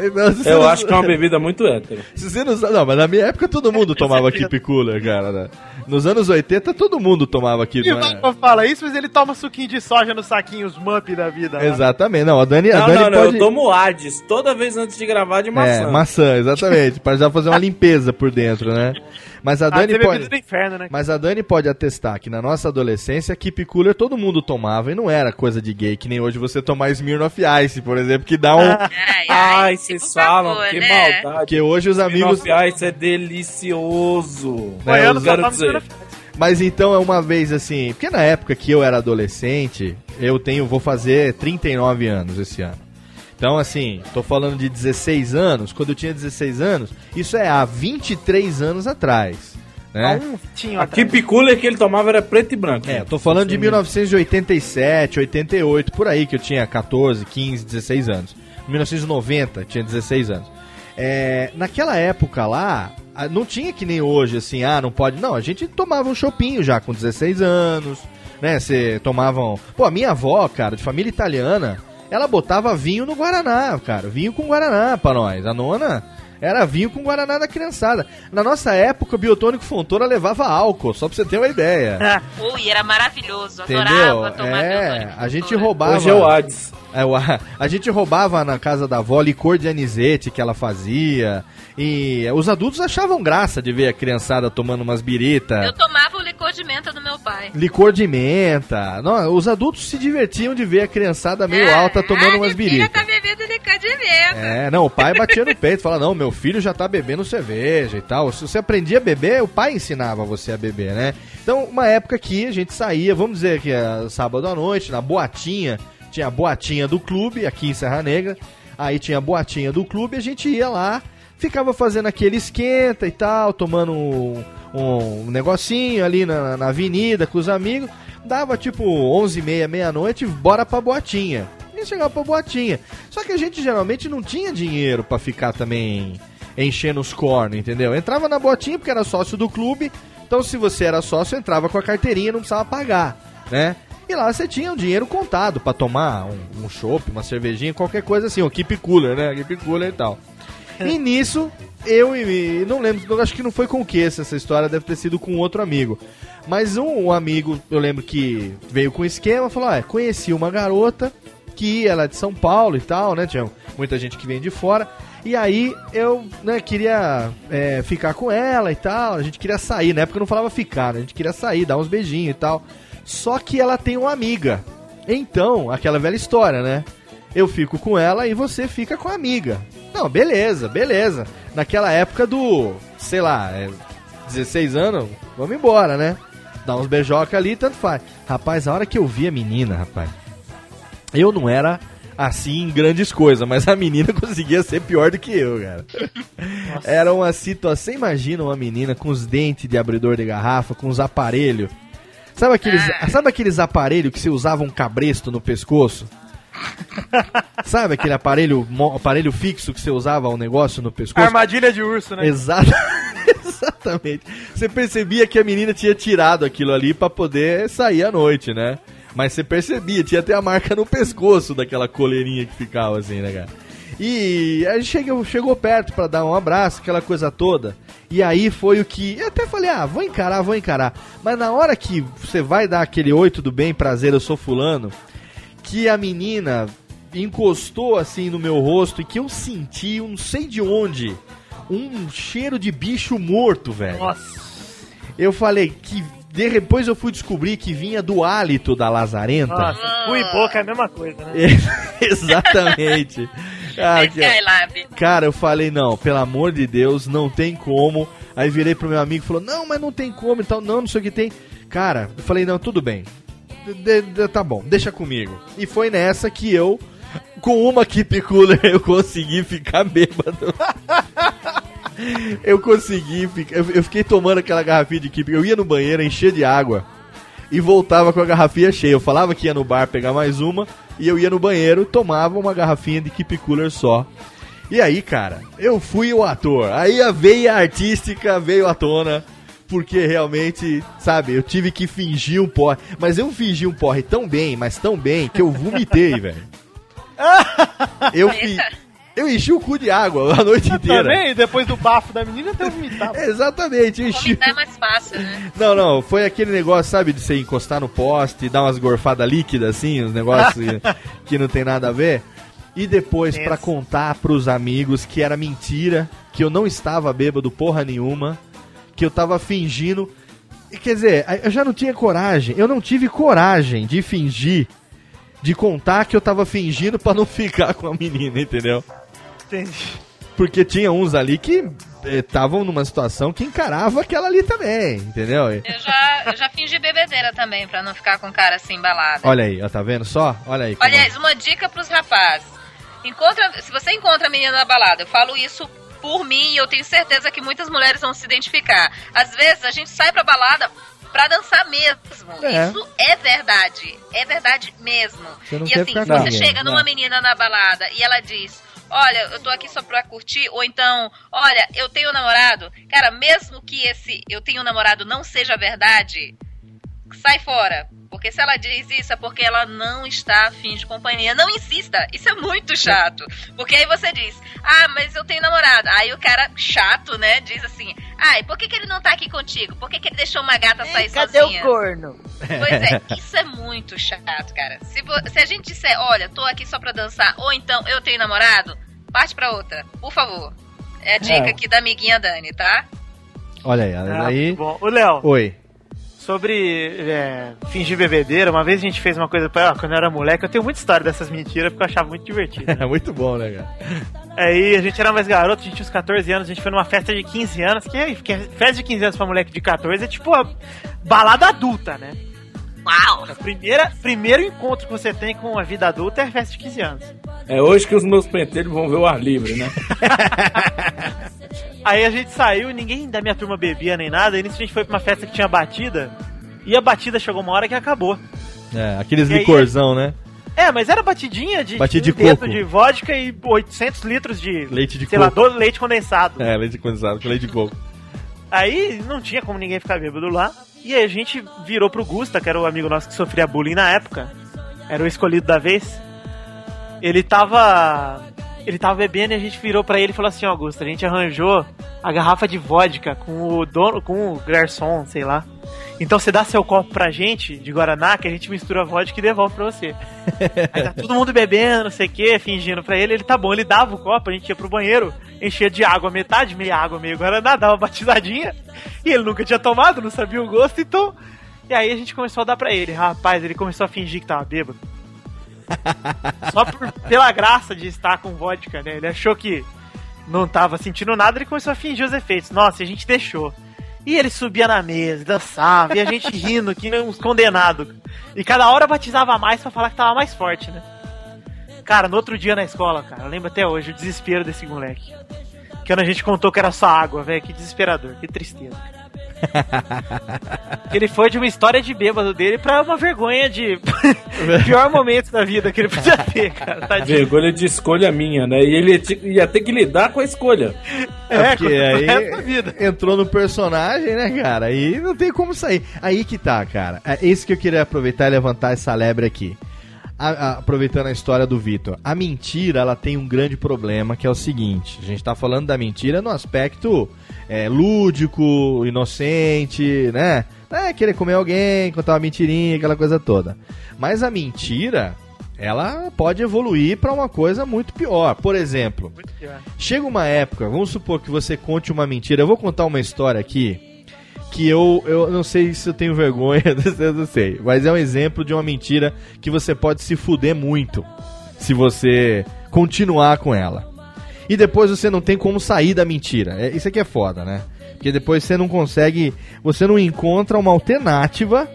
Então, você Eu não- acho que é uma bebida muito hétero. Se você não sabe, não, mas na minha época todo mundo tomava Keep Cooler, cara. né? Nos anos 80 todo mundo tomava Keep E o fala isso, mas ele toma suquinho de soja nos saquinhos Mup da vida. lá. Exatamente, não, a Dani, a Não, Dani não, não, pode... eu tomo Hades toda vez antes de gravar de maçã. É, maçã, exatamente, para já fazer uma limpeza por dentro, né? Mas a Ah, Dani pode... inferno, né? Mas a Dani pode atestar que na nossa adolescência, Keep Cooler todo mundo tomava e não era coisa de gay, que nem hoje você tomar Smirnoff Ice, por exemplo, que dá um... Ai, Ai, vocês falam, favor, que né? maldade. que hoje os amigos... Smirnoff Ice é delicioso. Né, só quero dizer. Mas então é uma vez assim, porque na época que eu era adolescente, eu tenho, vou fazer 39 anos esse ano. Então, assim, tô falando de 16 anos, quando eu tinha 16 anos, isso é há 23 anos atrás. Né? Um tinho A atrás. Keep Cooler que ele tomava era preto e branco. É, eu tô falando de 1987, 88, por aí, que eu tinha 14, 15, 16 anos. 1990, tinha 16 anos. É, naquela época lá, não tinha que nem hoje, assim, ah, não pode. Não, a gente tomava um chopinho já com 16 anos, né? Você tomavam. Pô, a minha avó, cara, de família italiana, ela botava vinho no Guaraná, cara. Vinho com Guaraná pra nós. A nona era vinho com Guaraná da criançada. Na nossa época, o Biotônico Fontoura levava álcool, só pra você ter uma ideia. Ui, era maravilhoso. Entendeu? Adorava tomar É, Biotônico a gente roubava. Hoje é o Hades. É, o- a, a gente roubava na casa da avó licor de anisete que ela fazia. E os adultos achavam graça de ver a criançada tomando umas birita. Eu tomava licor de menta do meu pai. Licor de menta. Não, os adultos se divertiam de ver a criançada meio alta tomando umas biritas. tá bebendo licor de menta. É, não, o pai batia no peito, falava, não, meu filho já tá bebendo cerveja e tal. Se você aprendia a beber, o pai ensinava você a beber, né? Então, uma época que a gente saía, vamos dizer que é sábado à noite, na boatinha, tinha a boatinha do clube, aqui em Serra Negra, aí tinha a boatinha do clube, a gente ia lá, ficava fazendo aquele esquenta e tal, tomando um, um negocinho ali na, na avenida com os amigos, dava tipo 11 e meia, meia-noite, bora pra boatinha. E chegava pra boatinha. Só que a gente geralmente não tinha dinheiro pra ficar também enchendo os cornos, entendeu? Entrava na boatinha porque era sócio do clube, então se você era sócio, entrava com a carteirinha, não precisava pagar, né? E lá você tinha o dinheiro contado pra tomar um, um chopp, uma cervejinha, qualquer coisa assim, um keep cooler, né? Keep cooler e tal. E nisso, eu e. Não lembro, acho que não foi com o que essa história, deve ter sido com outro amigo. Mas um, amigo, eu lembro que veio com esquema, falou: ah, conheci uma garota que ela é de São Paulo e tal, né? Tinha muita gente que vem de fora. E aí eu né, queria é, ficar com ela e tal. A gente queria sair, na época eu não falava ficar, né? A gente queria sair, dar uns beijinhos e tal. Só que ela tem uma amiga. Então, aquela velha história, né? Eu fico com ela e você fica com a amiga. Não, beleza, beleza. Naquela época do, sei lá, é, 16 anos, vamos embora, né? Dá uns beijocas ali, tanto faz. Rapaz, a hora que eu vi a menina, rapaz, eu não era assim em grandes coisas, mas a menina conseguia ser pior do que eu, cara. Era uma situação. Você imagina uma menina com os dentes de abridor de garrafa, com os aparelhos. Sabe aqueles, sabe aqueles aparelhos que você usava um cabresto no pescoço? Sabe aquele aparelho, aparelho fixo que você usava um negócio no pescoço? Armadilha de urso, né? Exato. Exatamente. Você percebia que a menina tinha tirado aquilo ali pra poder sair à noite, né? Mas você percebia, tinha até a marca no pescoço daquela coleirinha que ficava assim, né, cara? E a gente chegou, chegou perto pra dar um abraço, aquela coisa toda. E aí foi o que. Eu até falei, ah, vou encarar, vou encarar. Mas na hora que você vai dar aquele oi, tudo bem, prazer, eu sou fulano, que a menina encostou assim no meu rosto e que eu senti, eu não sei de onde, um cheiro de bicho morto, velho. Nossa. Eu falei que de- depois eu fui descobrir que vinha do hálito da lazarenta. Nossa, cu e boca é a mesma coisa, né? Exatamente. Ah, que-. Cara, eu falei, não, pelo amor de Deus, não tem como. Aí virei pro meu amigo e falou, não, mas não tem como e tal, não, não sei o que tem. Cara, eu falei, não, tudo bem. De- de- tá bom, deixa comigo. E foi nessa que eu, com uma Keep Cooler, eu consegui ficar bêbado. eu consegui. Eu, fiquei tomando aquela garrafinha de Keep. Eu ia no banheiro, encher de água. E voltava com a garrafinha cheia. Eu falava que ia no bar pegar mais uma. E eu ia no banheiro, tomava uma garrafinha de Keep Cooler só. E aí, cara, eu fui o ator. Aí a veia artística veio à tona. Porque realmente, sabe, eu tive que fingir um porre. Mas eu fingi um porre tão bem, mas tão bem, que eu vomitei, velho. Eu fi... Eu enchi o cu de água a noite inteira. Também, depois do bafo da menina, até eu vomitava. Exatamente, eu enchi. Vomitar é mais fácil, né? Não, não, foi aquele negócio, sabe, de você encostar no poste e dar umas gorfadas líquidas assim, os negócios que, não tem nada a ver. E depois, pra contar pros amigos que era mentira, que eu não estava bêbado porra nenhuma, que eu tava fingindo. E, Quer dizer, eu já não tinha coragem, eu não tive coragem de fingir, de contar que eu tava fingindo pra não ficar com a menina, entendeu? Entendi. Porque tinha uns ali que estavam numa situação que encarava aquela ali também, entendeu? Eu já, eu já fingi bebedeira também, pra não ficar com cara assim embalada. Olha aí, ó, tá vendo só? Olha aí. como- Aliás, uma dica pros rapazes. Encontra, se você encontra a menina na balada, eu falo isso por mim e eu tenho certeza que muitas mulheres vão se identificar. Às vezes a gente sai pra balada pra dançar mesmo. É. Isso é verdade. É verdade mesmo. E assim, se você ninguém, chega numa não. menina na balada e ela diz. Olha, eu tô aqui só pra curtir, ou então, olha, eu tenho um namorado. Cara, mesmo que esse eu tenho um namorado não seja verdade, sai fora. Porque se ela diz isso é porque ela não está afim de companhia. Não insista, isso é muito chato. Porque aí você diz, ah, mas eu tenho namorado. Aí o cara chato, né, diz assim, ai, por que, que ele não tá aqui contigo? Por que, que ele deixou uma gata sair Cadê sozinha? o corno? Pois é, isso é muito chato, cara. Se, se a gente disser, olha, tô aqui só pra dançar, ou então eu tenho namorado, parte pra outra, por favor. É a dica É. aqui da amiguinha Dani, tá? Olha aí, Ah, aí. Ô, Léo. Oi. Sobre é, fingir bebedeira, uma vez a gente fez uma coisa pra. ó, quando eu era moleque, eu tenho muita história dessas mentiras porque eu achava muito divertido. É muito bom, né, cara? Aí a gente era mais garoto, a gente tinha uns 14 anos, a gente foi numa festa de 15 anos, que, que é- festa de 15 anos pra moleque de 14 é tipo a balada adulta, né? Uau! Primeira, primeiro encontro que você tem com a vida adulta é a festa de 15 anos. É hoje que os meus pentelhos vão ver o ar livre, né? Aí a gente saiu, ninguém da minha turma bebia nem nada, e nisso a gente foi pra uma festa que tinha batida, e a batida chegou uma hora que acabou. É, aqueles E aí- licorzão, né? É, mas era batidinha de, Batida de um coco. de vodka e 800 litros de, Leite de sei lá, coco. do leite condensado. É, leite condensado leite de coco. Aí não tinha como ninguém ficar bêbado lá. E a gente virou pro Gusta, que era o amigo nosso que sofria bullying na época. Era o escolhido da vez. Ele tava. Ele tava bebendo e a gente virou pra ele e falou assim, ó, Gusta, a gente arranjou a garrafa de vodka com o dono, com o garçom, sei lá. Então você dá seu copo pra gente de Guaraná, que a gente mistura a vodka e devolve pra você. Aí tá todo mundo bebendo, não sei o que, fingindo pra ele, ele tá bom, ele dava o copo, a gente ia pro banheiro, enchia de água metade, meia água, meio Guaraná, dava uma batizadinha, e ele nunca tinha tomado, não sabia o gosto, então. E aí a gente começou a dar pra ele. Rapaz, ele começou a fingir que tava bêbado. Só por- pela graça de estar com vodka, né? Ele achou que não tava sentindo nada, ele começou a fingir os efeitos. Nossa, e a gente deixou. E ele subia na mesa, dançava, e a gente rindo, que nem uns condenados. E cada hora batizava mais pra falar que tava mais forte, né? Cara, no outro dia na escola, cara, eu lembro até hoje o desespero desse moleque. Que quando a gente contou que era só água, velho, que desesperador, que tristeza. Que ele foi de uma história de bêbado dele pra uma vergonha de pior momento da vida que ele podia ter, cara. Tadinho. Vergonha de escolha minha, né? E ele ia te- ia ter que lidar com a escolha. É, porque com essa aí vida. entrou no personagem, né, cara? Aí não tem como sair. Aí que tá, cara. É isso que eu queria aproveitar e levantar essa lebre aqui. A- a- aproveitando a história do Vitor. A mentira, ela tem um grande problema, que é o seguinte. A gente tá falando da mentira no aspecto é, lúdico, inocente, né? É, querer comer alguém, contar uma mentirinha, aquela coisa toda. Mas a mentira, ela pode evoluir pra uma coisa muito pior. Por exemplo, Chega uma época, vamos supor que você conte uma mentira. Eu vou contar uma história aqui que eu, eu não sei se eu tenho vergonha, eu não sei. Mas é um exemplo de uma mentira que você pode se fuder muito se você continuar com ela. E depois você não tem como sair da mentira. É, isso aqui é foda, né? Porque depois você não consegue, você não encontra uma alternativa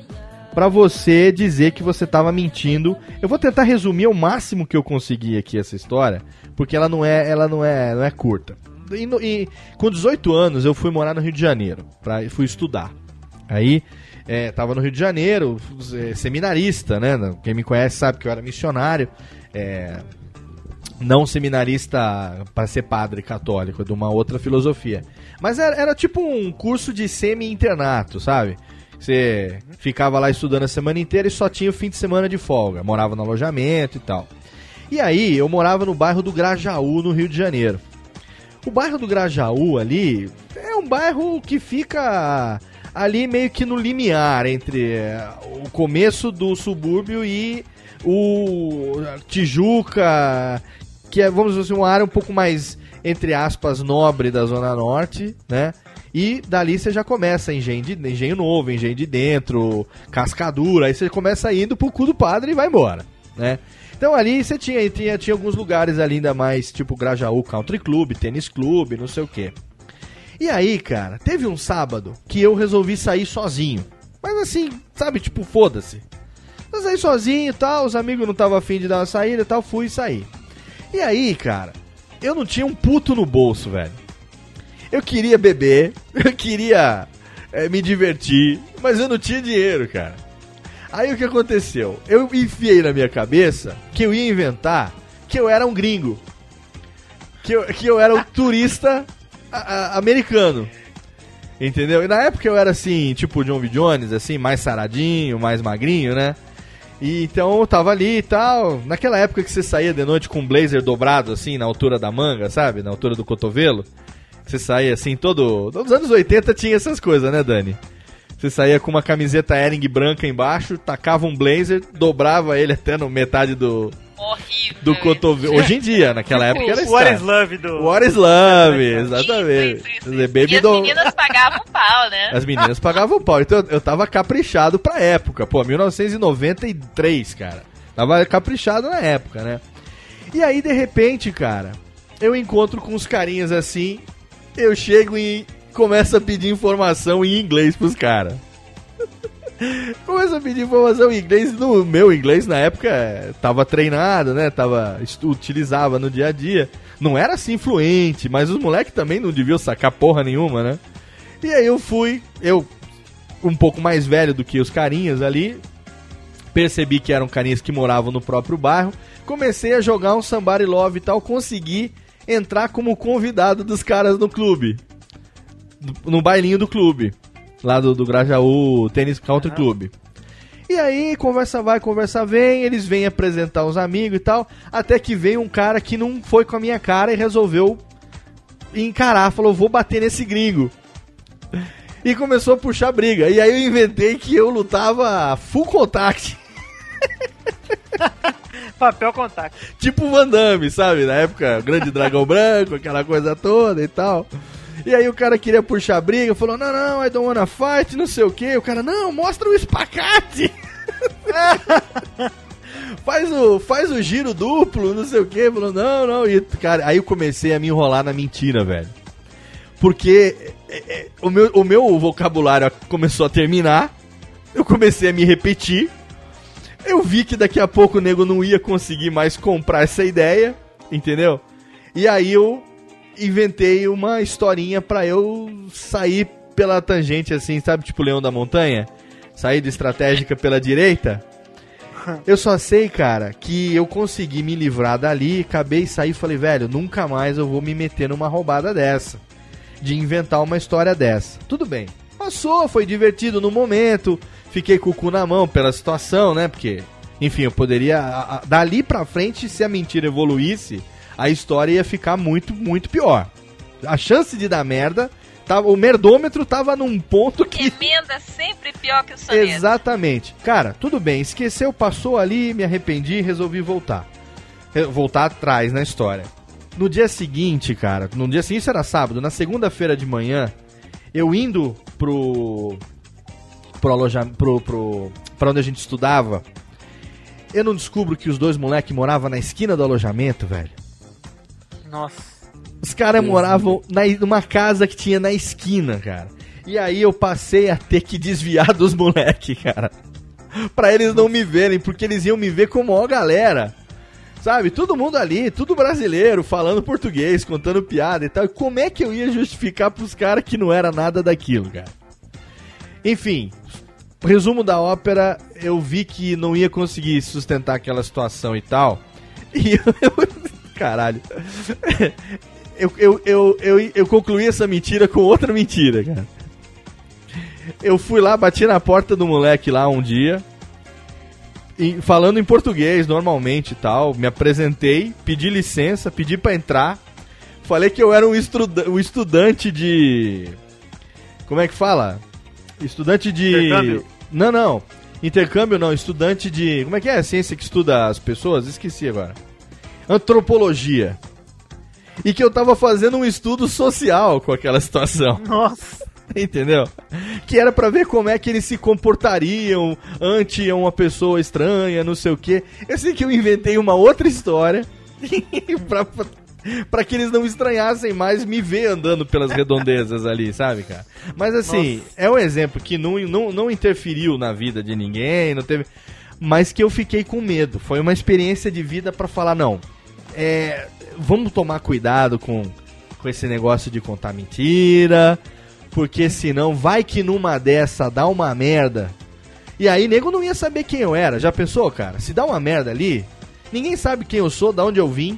pra você dizer que você tava mentindo. Eu vou tentar resumir o máximo que eu conseguir aqui essa história, porque ela não é, ela não é, não é curta. E, e com 18 anos eu fui morar no Rio de Janeiro, pra, fui estudar. Aí é, tava no Rio de Janeiro, é, seminarista, né? Quem me conhece sabe que eu era missionário. É, não seminarista para ser padre católico, de uma outra filosofia. Mas era, era tipo um curso de semi-internato, sabe? Você ficava lá estudando a semana inteira e só tinha o fim de semana de folga. Morava no alojamento e tal. E aí, eu morava no bairro do Grajaú, no Rio de Janeiro. O bairro do Grajaú ali é um bairro que fica ali meio que no limiar entre eh, o começo do subúrbio e o Tijuca, que é, vamos dizer assim, uma área um pouco mais, entre aspas, nobre da Zona Norte, né? E dali você já começa Engenho, de, engenho Novo, Engenho de Dentro, Cascadura, aí você começa indo pro cu do padre e vai embora, né? Então ali você tinha, tinha, tinha alguns lugares ali ainda mais, tipo Grajaú Country Club, Tênis Clube, não sei o quê. E aí, cara, teve um sábado que eu resolvi sair sozinho. Mas assim, sabe, tipo, foda-se. Eu saí sozinho e tal, os amigos não estavam afim de dar uma saída e tal, fui sair. E aí, cara, eu não tinha um puto no bolso, velho. Eu queria beber, eu queria eh, me divertir, mas eu não tinha dinheiro, cara. Aí o que aconteceu? Eu enfiei na minha cabeça que eu ia inventar que eu era um gringo. Que eu, que eu era um turista a- a- americano. Entendeu? E na época eu era assim, tipo John V. Jones, assim, mais saradinho, mais magrinho, né? E então eu tava ali e tal. Naquela época que você saía de noite com um blazer dobrado, assim, na altura da manga, sabe? Na altura do cotovelo. Você saía assim, todo. Nos anos 80 tinha essas coisas, né, Dani? Você saía com uma camiseta Ering branca embaixo, tacava um blazer, dobrava ele até no metade do. Do cotovelo. Hoje em dia, naquela época era What is love do... What is love, exatamente. Quer dizer, E Baby as do... meninas pagavam pau, né? As meninas pagavam pau. Então eu- eu tava caprichado pra época. Pô, 1993, cara. Tava caprichado na época, né? E aí, de repente, cara, eu encontro com uns carinhas assim. Eu chego e começo a pedir informação em inglês pros caras. Começo a pedir informação em inglês. No meu inglês, na época, eh, tava treinado, né? Tava, utilizava no dia a dia. Não era assim fluente, mas os moleques também não deviam sacar porra nenhuma, né? E aí eu fui, eu um pouco mais velho do que os carinhas ali, percebi que eram carinhas que moravam no próprio bairro, comecei a jogar um Somebody Love e tal, consegui entrar como convidado dos caras no clube, no bailinho do clube, lá do, do Grajaú Tênis Country Club. E aí, conversa vai, conversa vem, eles vêm apresentar os amigos e tal, até que veio um cara que não foi com a minha cara e resolveu encarar, falou, vou bater nesse gringo. E começou a puxar briga. E aí eu inventei que eu lutava full contact. Papel contato. tipo Van Damme, sabe? Na época, Grande Dragão Branco, aquela coisa toda e tal. E aí o cara queria puxar briga, falou, não, não, I don't wanna fight, não sei o que. O cara, não, mostra o espacate. faz, o, faz o giro duplo, não sei o que. Falou, não, não. E, cara, aí eu comecei a me enrolar na mentira, velho. Porque é, é, o, meu, o meu vocabulário começou a terminar, eu comecei a me repetir. Eu vi que daqui a pouco o nego não ia conseguir mais comprar essa ideia, entendeu? E aí eu inventei uma historinha pra eu sair pela tangente assim, sabe, tipo Leão da Montanha? Saída estratégica pela direita. Eu só sei, cara, que eu consegui me livrar dali, acabei de sair e falei, velho, nunca mais eu vou me meter numa roubada dessa. De inventar uma história dessa. Tudo bem. Passou, foi divertido no momento. Fiquei com o cu na mão pela situação, né? Porque, enfim, eu poderia. a- a- dali pra frente, se a mentira evoluísse, a história ia ficar muito, muito pior. A chance de dar merda. Tava, o merdômetro tava num ponto que. Emenda sempre pior que o soneto. Exatamente. Cara, tudo bem, esqueceu, passou ali, me arrependi e resolvi voltar. Re- Voltar atrás na história. No dia seguinte, cara, no dia seguinte era sábado, na segunda-feira de manhã, eu indo pro. pro alojamento. Pro, pro, pra onde a gente estudava, eu não descubro que os dois moleques moravam na esquina do alojamento, velho. Nossa. Os caras moravam na, numa casa que tinha na esquina, cara. E aí eu passei a ter que desviar dos moleques, cara. Pra eles não me verem, porque eles iam me ver como ó galera. Sabe? Todo mundo ali, tudo brasileiro, falando português, contando piada e tal. E como é que eu ia justificar pros caras que não era nada daquilo, cara? Enfim, resumo da ópera, eu vi que não ia conseguir sustentar aquela situação e tal. E eu. Caralho. Eu, eu, eu, eu, eu concluí essa mentira com outra mentira, cara. Eu fui lá, bati na porta do moleque lá um dia. E falando em português normalmente e tal, me apresentei, pedi licença, pedi pra entrar. Falei que eu era um, estuda um estudante de. Como é que fala? Estudante de. Intercâmbio? Não, não. Intercâmbio não, estudante de. Como é que é a ciência que estuda as pessoas? Esqueci agora. Antropologia. E que eu tava fazendo um estudo social com aquela situação. Nossa. Entendeu? Que era pra ver como é que eles se comportariam ante uma pessoa estranha, não sei o quê. Eu sei que eu inventei uma outra história pra, Pra que eles não estranhassem mais me ver andando pelas redondezas ali, sabe, cara? Mas assim, é um exemplo que não, não, não interferiu na vida de ninguém, não teve. Mas que eu fiquei com medo. Foi uma experiência de vida pra falar, não. É, vamos tomar cuidado com, com esse negócio de contar mentira. Porque senão vai que numa dessa dá uma merda. E aí, nego não ia saber quem eu era. Já pensou, cara? Se dá uma merda ali, ninguém sabe quem eu sou, da onde eu vim.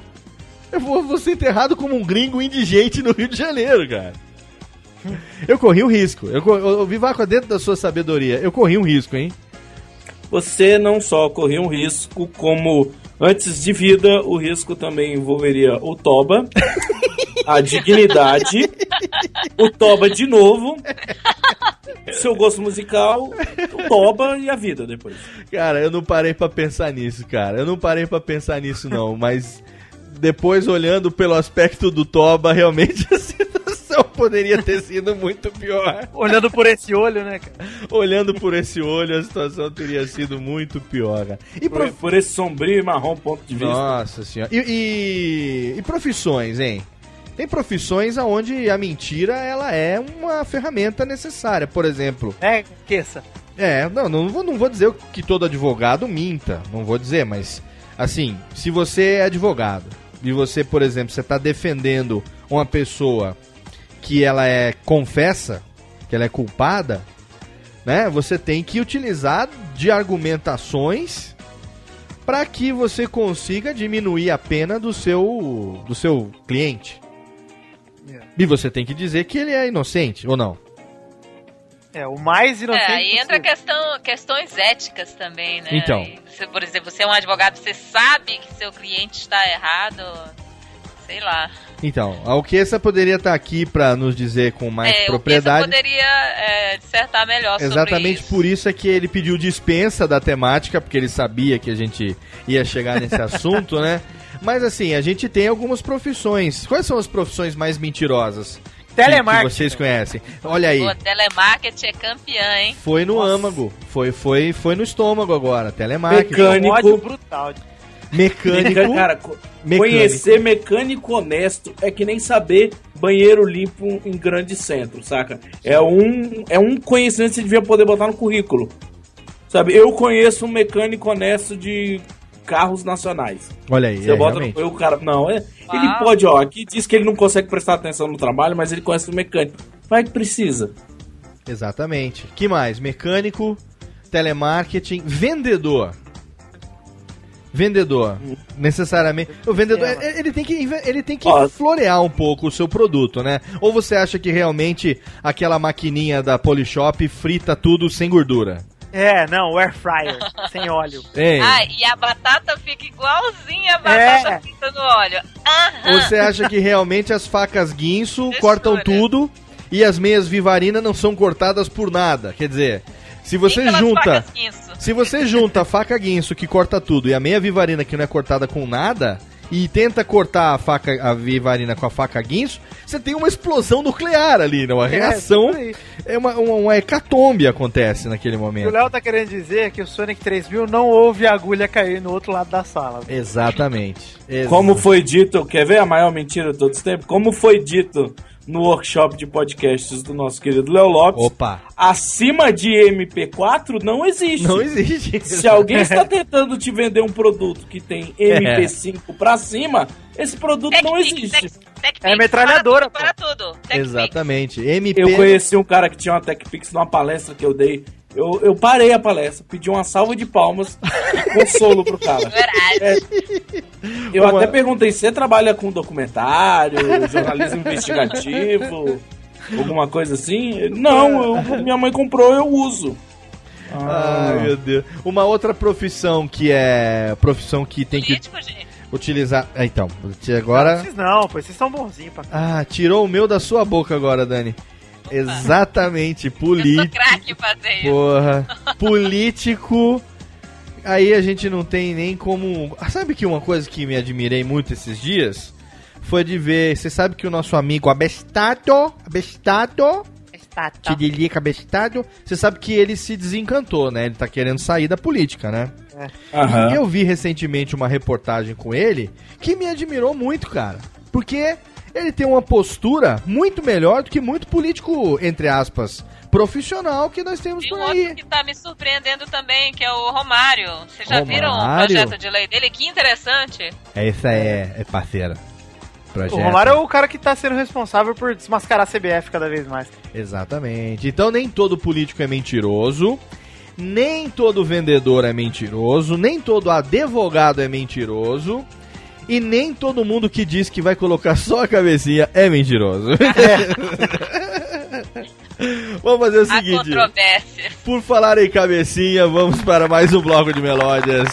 Eu vou, vou ser enterrado como um gringo indigente no Rio de Janeiro, cara. Eu corri um risco. Eu, eu, eu Vivaco, dentro da sua sabedoria, eu corri um risco, hein? Você não só corria um risco, como antes de vida, o risco também envolveria o Toba, a dignidade, o Toba de novo, seu gosto musical, o Toba e a vida depois. Cara, eu não parei pra pensar nisso, cara. Eu não parei pra pensar nisso, não. Mas depois, olhando pelo aspecto do Toba, realmente a situação poderia ter sido muito pior. Olhando por esse olho, né, cara? Olhando por esse olho, a situação teria sido muito pior, cara. E Por, por esse sombrio e marrom ponto de vista. Nossa senhora. E, e- e profissões, hein? Tem profissões onde a mentira ela é uma ferramenta necessária. Por exemplo, É, queça. é, não, não vou, não vou dizer que todo advogado minta, não vou dizer, mas assim, se você é advogado e você, por exemplo, você está defendendo uma pessoa que ela é confessa, que ela é culpada, né? Você tem que utilizar de argumentações para que você consiga diminuir a pena do seu do seu cliente. E você tem que dizer que ele é inocente ou não. É, o mais inocente. É, aí entra questão, questões éticas também, né? Então. Você, por exemplo, você é um advogado, você sabe que seu cliente está errado, sei lá. Então, a Alquessa poderia estar aqui para nos dizer com mais é, propriedade. poderia é, dissertar melhor sobre Exatamente isso. por isso é que ele pediu dispensa da temática, porque ele sabia que a gente ia chegar nesse assunto, né? Mas assim, a gente tem algumas profissões. Quais são as profissões mais mentirosas? Telemarketing. Que vocês conhecem. Olha aí. O telemarketing é campeã, hein? Foi no âmago. Foi, foi, foi no estômago agora. Telemarketing. Mecânico. Um ódio brutal. Mecânico. Cara, co- Mecânico. conhecer mecânico honesto é que nem saber banheiro limpo em grande centro, saca? É um, é um conhecimento que você devia poder botar no currículo. Sabe, eu conheço um mecânico honesto de carros nacionais. Olha aí, Você é, bota no o cara. Não, é. Ele Uau. pode, ó, aqui diz que ele não consegue prestar atenção no trabalho, mas ele conhece o mecânico. Vai que precisa. Exatamente. Que mais? Mecânico, telemarketing, vendedor. Vendedor. Necessariamente. O vendedor, ele ele tem que, ele tem que florear um pouco o seu produto, né? Ou você acha que realmente aquela maquininha da Polishop frita tudo sem gordura? É, não, o air fryer, sem óleo. Hein? Ah, e a batata fica igualzinha a batata É. frita no óleo. Aham. Ou você acha que realmente as facas guinso Textura. cortam tudo e as meias vivarina não são cortadas por nada? Quer dizer, se você junta. facas guinso. Se você junta a faca guinso que corta tudo e a meia vivarina que não é cortada com nada e tenta cortar a faca a vivarina com a faca guinso, você tem uma explosão nuclear ali, né? Uma reação, isso aí. é uma, uma, uma hecatombe acontece naquele E o momento. Léo tá querendo dizer que o Sonic 3000 não ouve a agulha cair no outro lado da sala. Exatamente. Exa- Como foi dito, quer ver a maior mentira de todos os tempos? Como foi dito no workshop de podcasts do nosso querido Léo Lopes, Opa, acima de MP4 não existe. não existe. Se alguém está tentando te vender um produto que tem MP5 pra cima, esse produto não existe. É metralhadora, Para tudo, para tudo. Exatamente. MP. Eu conheci um cara que tinha uma TechPix numa palestra que eu dei. Eu, eu parei a palestra, pedi uma salva de palmas e consolo pro cara. Verdade. Eu Uma- até perguntei, você trabalha com documentário, jornalismo investigativo, alguma coisa assim? Não, eu- minha mãe comprou, eu uso. Ai, meu Deus. Uma outra profissão que é profissão que tem que Político, gente. utilizar. Ah, então, Não, agora. vocês não, pô, vocês são bonzinhos pra Ah, tirou o meu da sua boca agora, Dani. Exatamente, político. Porra. Político. Aí a gente não tem nem como. Ah, Sabe que uma coisa que me admirei muito esses dias foi de ver. Você sabe que o nosso amigo Abestado. Abestado. Está, tá. Tiririca Abestado. Você sabe que ele se desencantou, né? Ele tá querendo sair da política, né? Aham. Eu vi recentemente uma reportagem com ele que me admirou muito, cara. Porque ele tem uma postura muito melhor do que muito político, entre aspas, profissional que nós temos E por um aí. outro que tá me surpreendendo também, que é o Romário. Vocês já viram o Romário? projeto de lei dele? Que interessante. Essa é, é parceira. O Romário é o cara que tá sendo responsável por desmascarar a CBF cada vez mais. Exatamente. Então nem todo político é mentiroso, nem todo vendedor é mentiroso, nem todo advogado é mentiroso. E nem todo mundo que diz que vai colocar só a cabecinha é mentiroso. Vamos fazer o A seguinte. Por falar em cabecinha, vamos para mais um bloco de melódias.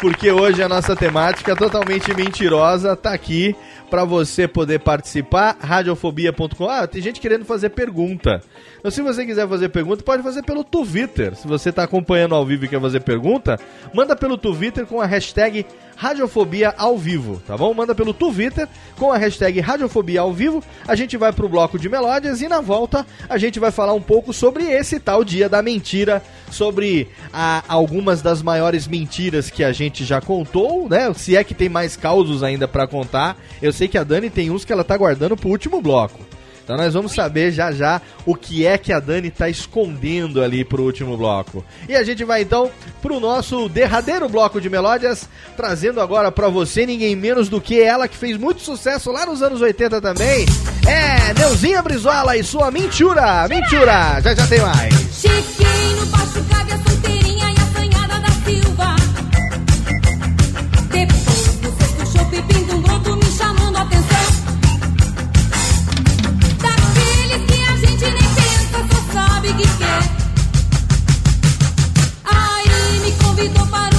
Porque hoje a nossa temática totalmente mentirosa tá aqui para você poder participar. Radiofobia.com. Ah, tem gente querendo fazer pergunta. Então, se você quiser fazer pergunta, pode fazer pelo Twitter. Se você está acompanhando ao vivo e quer fazer pergunta, manda pelo Twitter com a hashtag Radiofobia ao vivo, tá bom? Manda pelo Twitter com a hashtag Radiofobia ao vivo. A gente vai pro bloco de melódias e na volta a gente vai falar um pouco sobre esse tal dia da mentira, sobre a- algumas das maiores mentiras que a gente já contou, né? Se é que tem mais causos ainda pra contar. Eu sei que a Dani tem uns que ela tá guardando pro último bloco. Então nós vamos saber já já o que é que a Dani tá escondendo ali pro último bloco. E a gente vai então pro nosso derradeiro bloco de melódias, trazendo agora pra você ninguém menos do que ela que fez muito sucesso lá nos anos 80 também. É Neuzinha Brizola e sua Mentura. Mentura. Já já tem mais. Chiquinho, baixo, que quer. Aí me convidou para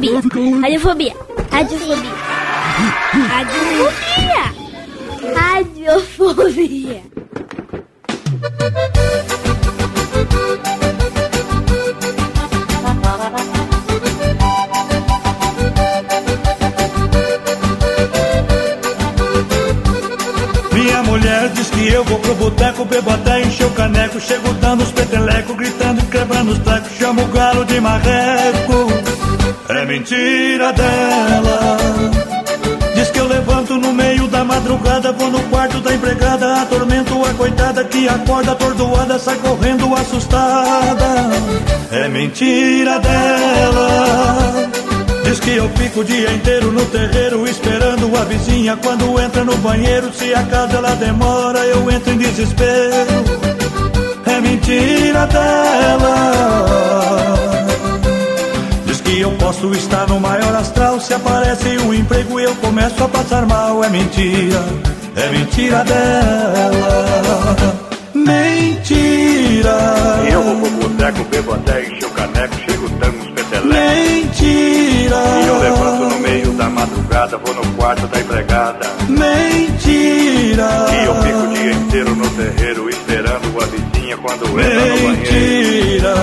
Radiofobia. Radiofobia. Radiofobia. Radiofobia. Radiofobia. Minha mulher diz que eu vou pro boteco, bebo até encher o caneco. Chego dando os petelecos, gritando e quebrando os tacos. Chamo o galo de marreco. Mentira dela. Diz que eu levanto no meio da madrugada, vou no quarto da empregada, atormento a coitada que acorda atordoada, sai correndo assustada. É mentira dela. Diz que eu fico o dia inteiro no terreiro esperando a vizinha quando entra no banheiro. Se a casa ela demora, eu entro em desespero. É mentira dela. Que posso estar no maior astral. Se aparece um emprego e eu começo a passar mal. É mentira, é mentira dela. Mentira. E eu vou pro boteco, bebo até encher o caneco, chego uns petelecos. Mentira. E eu levanto no meio da madrugada, vou no quarto da empregada. Mentira. E eu fico o dia inteiro no terreiro, esperando a vizinha quando entra no banheiro. Mentira.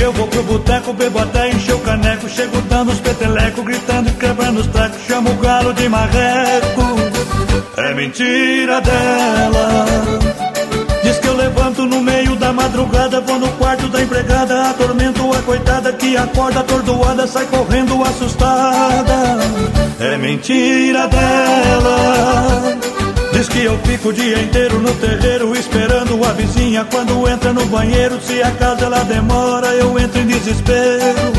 Eu vou pro boteco, bebo até encher o caneco. Chego dando os petelecos, gritando e quebrando os trecos. Chamo o galo de marreco. É mentira dela. Diz que eu levanto no meio da madrugada, vou no quarto da empregada, atormento a coitada que acorda atordoada, sai correndo assustada. É mentira dela. Diz que eu fico o dia inteiro no terreiro esperando a vizinha quando entra no banheiro. Se acaso ela demora, eu entro em desespero.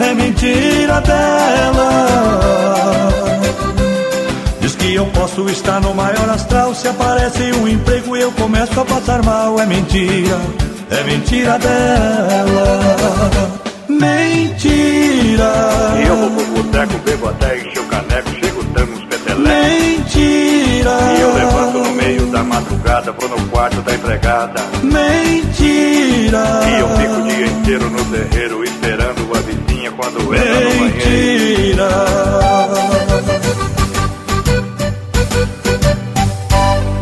É mentira dela. Diz que eu posso estar no maior astral. Se aparece um emprego e eu começo a passar mal. É mentira, é mentira dela. Mentira. E eu vou pro boteco, bebo até encher o caneco, chego dando uns petelecos. Mentira. E eu levanto no meio da madrugada, vou no quarto da empregada. Mentira. E eu fico o dia inteiro no terreiro, esperando a vizinha quando entra no banheiro. Mentira.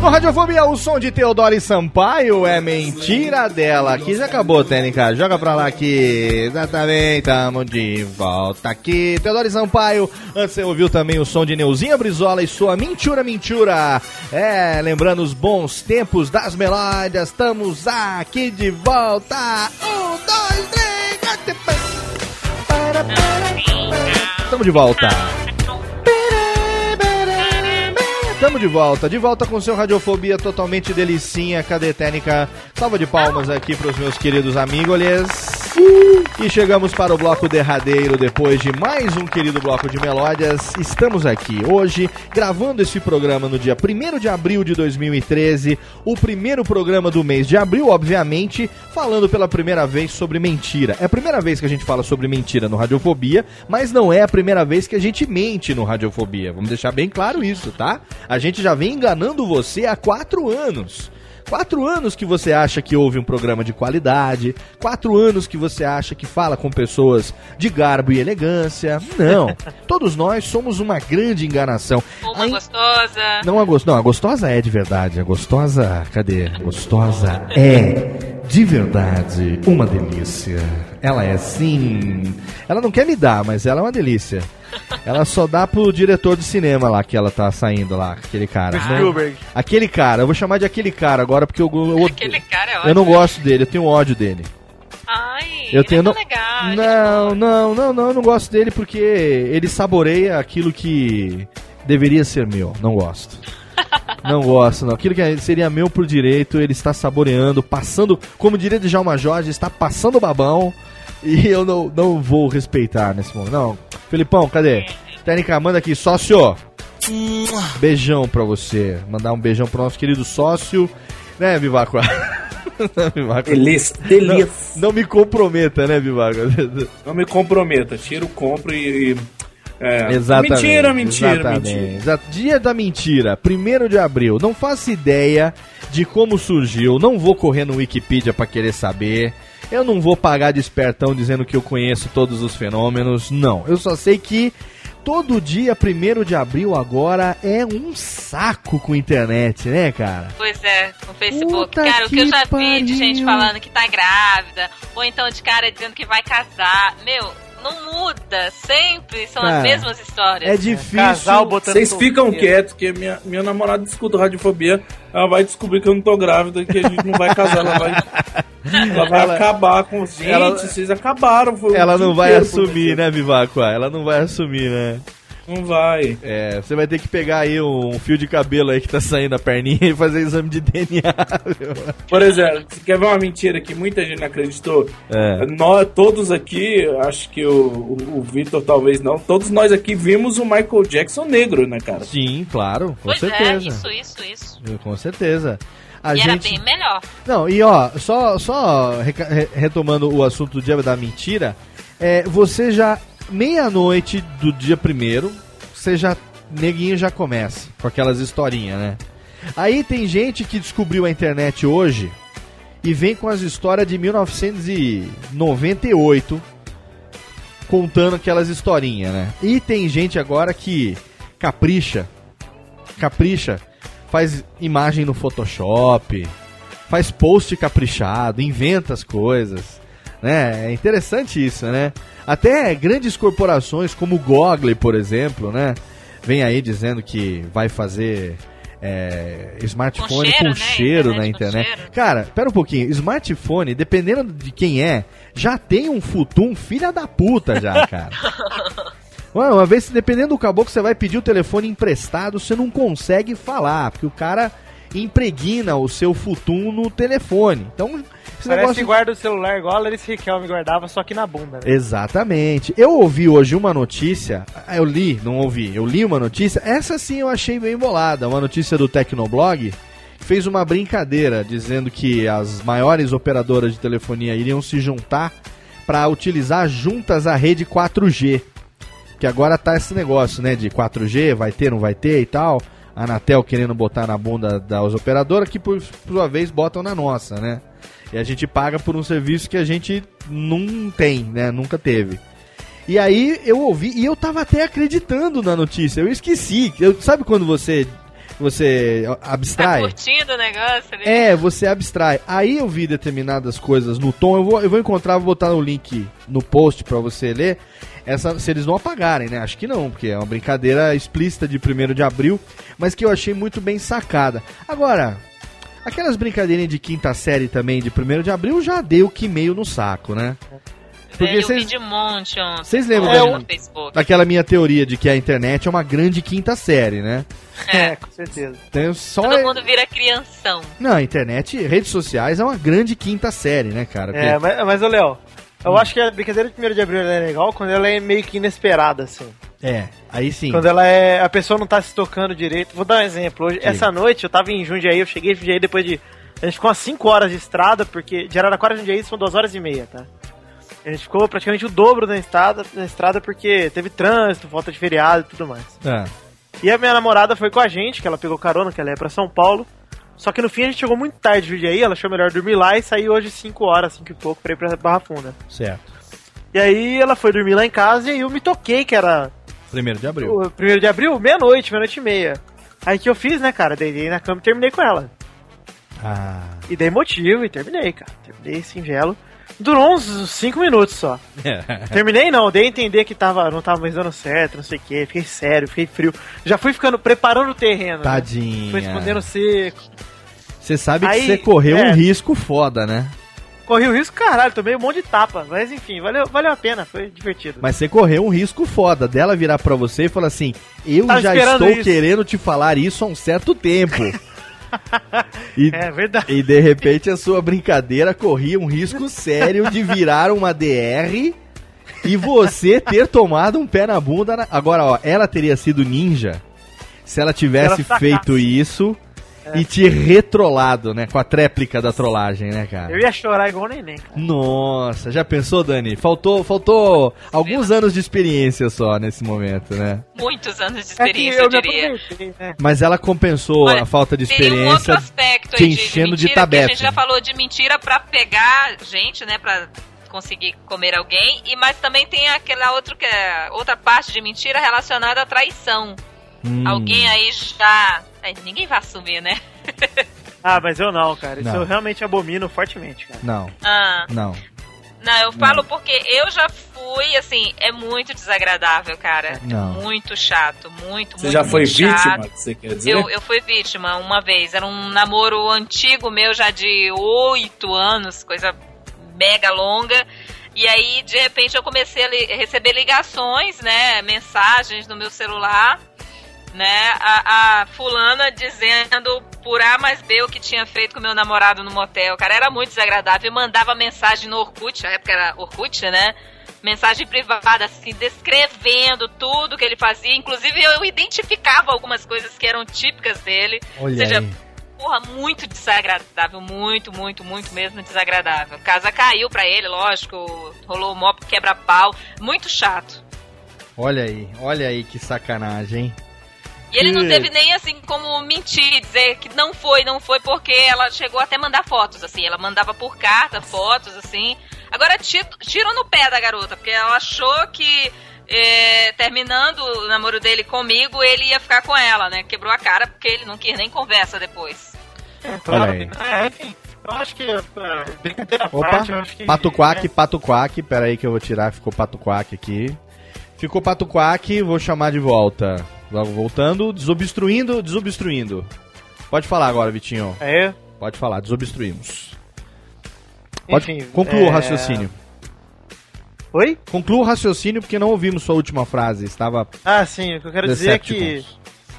No Radiofobia, o som de Teodoro e Sampaio é mentira dela. Aqui já acabou, Técnica. Joga pra lá aqui. Exatamente, tamo de volta aqui. Teodoro e Sampaio. Antes você ouviu também o som de Neuzinha Brizola e sua Mentira Mentira. É, lembrando os bons tempos das melódias. Estamos aqui de volta. Um, dois, três, quatro. Estamos de volta. Estamos de volta, de volta com seu Radiofobia totalmente delicinha. Cadê técnica? Salva de palmas aqui para os meus queridos amigos. E chegamos para o bloco derradeiro depois de mais um querido bloco de melódias. Estamos aqui hoje gravando esse programa no dia 1 de abril de 2013, o primeiro programa do mês de abril, obviamente, falando pela primeira vez sobre mentira. É a primeira vez que a gente fala sobre mentira no Radiofobia, mas não é a primeira vez que a gente mente no Radiofobia. Vamos deixar bem claro isso, tá? A gente já vem enganando você há quatro anos. Quatro anos que você acha que ouve um programa de qualidade, quatro anos que você acha que fala com pessoas de garbo e elegância. Não. Todos nós somos uma grande enganação. Uma gostosa. Não a, não, a gostosa é de verdade. A gostosa. Cadê? Gostosa é de verdade uma delícia. Ela é sim. Ela não quer me dar, mas ela é uma delícia. Ela só dá pro diretor de cinema lá que ela tá saindo lá, aquele cara. Não- Spielberg. Aquele cara, eu vou chamar de aquele cara agora porque eu, eu, eu- Aquele cara é eu não ótimo. gosto dele, eu tenho ódio dele. Ai, Eu ele tenho é tão no- legal. gente Não, não, não, não, eu não gosto dele porque ele saboreia aquilo que deveria ser meu. Não gosto. Não gosto, não. Aquilo que seria meu por direito, ele está saboreando, passando, como diria Djalma Jorge, está passando babão. E eu não, não vou respeitar nesse momento. Não. Felipão, cadê? Técnica, manda aqui, sócio. Beijão pra você. Mandar um beijão pro nosso querido sócio. Né, Vivaco? Vivaco. Delícia, delícia. Não, não me comprometa, né, Vivaco? Não me comprometa, tiro, compro e. e- é, Exatamente. Mentira, mentira, exatamente. mentira. Dia da mentira, 1 de abril. Não faço ideia de como surgiu. Não vou correr no Wikipedia pra querer saber. Eu não vou pagar de espertão dizendo que eu conheço todos os fenômenos. Não. Eu só sei que todo dia 1 de abril agora é um saco com internet, né, cara? Pois é, no Facebook. Puta cara, o que eu que já vi de gente pariu. falando que tá grávida, ou então de cara dizendo que vai casar. Meu, não muda. Sempre são Cara, as mesmas histórias. É difícil. Casal botando Vocês ficam quietos, porque minha, minha namorada escuta radiofobia, ela vai descobrir que eu não tô grávida e que a gente não vai casar, ela vai, ela vai Ela- acabar com. Gente, ela- vocês acabaram. Ela dia não vai assumir, né, Vivaco? Ela não vai assumir, né? Não vai. É, você vai ter que pegar aí um fio de cabelo aí que tá saindo da perninha e fazer exame de DNA. viu? Por exemplo, você quer ver uma mentira que muita gente não acreditou? É. Nós, todos aqui, acho que o, o, o Vitor talvez não, todos nós aqui vimos o Michael Jackson negro, né, cara? Sim, claro, com Pois certeza. é, isso, isso, isso. Com certeza. A e era gente... bem melhor. Não, e ó, só, só retomando o assunto do dia da mentira, é, você já, meia-noite do dia primeiro, você já, neguinho já começa com aquelas historinhas, né? Aí tem gente que descobriu a internet hoje e vem com as histórias de 1998 contando aquelas historinhas, né? E tem gente agora que capricha, capricha, faz imagem no Photoshop, faz post caprichado, inventa as coisas, né? É interessante isso, né? Até grandes corporações como o Google, por exemplo, né? Vem aí dizendo que vai fazer é, smartphone com Com cheiro, cheiro, né? na Internet com internet. Cara, pera um pouquinho. Smartphone, dependendo de quem é, já tem um futum filha da puta já, cara. Mano, uma vez, dependendo do caboclo, você vai pedir o telefone emprestado, você não consegue falar, porque o cara impregna o seu futum no telefone. Então, esse Parece negócio... que guarda o celular igual a Larissa Riquelme guardava, só que na bunda, né? Exatamente. Eu ouvi hoje uma notícia, ah, eu li, não ouvi, eu li uma notícia, essa sim eu achei bem bolada, uma notícia do Tecnoblog, que fez uma brincadeira dizendo que as maiores operadoras de telefonia iriam se juntar para utilizar juntas a rede 4G. Que agora tá esse negócio, né, de 4G, vai ter, não vai ter e tal. Anatel querendo botar na bunda das operadoras, que por sua vez botam na nossa, né? E a gente paga por um serviço que a gente não tem, né? Nunca teve. E aí eu ouvi, e eu tava até acreditando na notícia, eu esqueci. Eu, sabe quando você você Tá abstrai? curtindo o negócio ali? É, você abstrai. Aí eu vi determinadas coisas no tom. Eu vou, eu vou encontrar, vou botar o link no post pra você ler. Essa, se eles não apagarem, né? Acho que não, porque é uma brincadeira explícita de 1 de abril, mas que eu achei muito bem sacada. Agora, aquelas brincadeirinhas de quinta série também de 1 de abril já deu que meio no saco, né? Porque eu vocês- vi de monte ontem. Vocês lembram Olha da- Facebook. daquela minha teoria de que a internet é uma grande quinta série, né? É, com certeza. Tem só Todo mundo vira crianção. Não, a internet, redes sociais é uma grande quinta série, né, cara? Porque- É, mas, mas ô Léo, eu Hum. acho que a brincadeira de 1 de abril é legal quando ela é meio que inesperada, assim. É, aí sim. Quando ela é. A pessoa não tá se tocando direito. Vou dar um exemplo. Hoje, Diga. essa noite eu tava em Jundiaí, eu cheguei em Jundiaí depois de. A gente ficou umas 5 horas de estrada, porque de Araraquara a Jundiaí são 2 horas e meia, tá? A gente ficou praticamente o dobro da estrada, da estrada porque teve trânsito, falta de feriado e tudo mais. É. E a minha namorada foi com a gente, que ela pegou carona, que ela ia pra São Paulo. Só que no fim a gente chegou muito tarde de Jundiaí, ela achou melhor dormir lá e sair hoje 5 horas, 5 e pouco, pra ir pra Barra Funda. Certo. E aí ela foi dormir lá em casa e aí eu me toquei, que era Primeiro de abril. o primeiro de abril, meia-noite, meia-noite e meia. Aí que eu fiz, né, cara? Deitei na cama e terminei com ela. Ah. E dei motivo e terminei, cara. Terminei singelo. Durou uns 5 minutos só. Terminei não, dei a entender que tava, não tava mais dando certo, não sei o que, fiquei sério, fiquei frio. Já fui ficando, preparando o terreno. né? Tadinha. Fui respondendo seco. Você sabe que Aí, você correu é. um risco foda, né? Corri o risco, caralho, tomei um monte de tapa. Mas enfim, valeu, valeu a pena, foi divertido. Mas você correu um risco foda dela virar pra você e falar assim: Eu Tava já estou isso." querendo te falar isso há um certo tempo. e, É verdade. e de repente a sua brincadeira corria um risco sério de virar uma DR e você ter tomado um pé na bunda. na- Agora, ó, ela teria sido ninja se ela tivesse Se ela feito isso É. e te retrolado, né? Com a tréplica da trollagem, né, cara? Eu ia chorar igual neném, cara. Nossa, já pensou, Dani? Faltou, faltou alguns anos de experiência só nesse momento, né? Muitos anos de É experiência, eu eu me diria. né? Mas ela compensou Olha, a falta de Tem um outro experiência aspecto te aí de, de enchendo de, mentira, que a gente já falou de mentira pra pegar gente, né, pra conseguir comer alguém, e mas também tem aquela outra, que é- outra parte de mentira relacionada à traição. Hum. Alguém aí já... ninguém vai assumir, né? Ah, mas eu não, cara. Isso Não. eu realmente abomino fortemente, cara. Não, Ah, não. não, eu falo porque eu já fui, assim, é muito desagradável, cara. Não. Muito chato, muito, Você muito já foi chato. vítima, que você quer dizer? Eu, eu fui vítima uma vez. Era um namoro antigo meu, já de oito anos, coisa mega longa. E aí, de repente, eu comecei a li- receber ligações, né? Mensagens no meu celular, né? A, a fulana dizendo por A mais B o que tinha feito com meu namorado no motel. Cara, era muito desagradável. Eu mandava mensagem no Orkut, na época era Orkut, né? Mensagem privada, assim, descrevendo tudo que ele fazia. Inclusive, eu identificava algumas coisas que eram típicas dele. Olha Ou seja, aí. porra, muito desagradável, muito, muito, muito mesmo desagradável. Casa caiu pra ele, lógico, rolou o mop quebra-pau, muito chato. Olha aí, olha aí que sacanagem, hein? E ele não teve nem assim como mentir, dizer que não foi, não foi, porque ela chegou até a mandar fotos, assim, ela mandava por carta fotos, assim. Agora ti- tiro no pé da garota, porque ela achou que é, terminando o namoro dele comigo, ele ia ficar com ela, né? Quebrou a cara porque ele não quis nem conversa depois. Olha aí. É, enfim, eu acho que. é, brincadeira Opa, parte, eu acho que. pato quack, pato quack, pera aí que eu vou tirar, ficou pato quack aqui. Ficou pato quack, vou chamar de volta. Voltando, desobstruindo, desobstruindo. Pode falar agora, Vitinho. É. Pode falar, desobstruímos. Pode, Enfim, conclua o é- raciocínio. Oi? Conclua o raciocínio porque não ouvimos sua última frase. Estava. Ah, sim, o que eu quero dizer é que.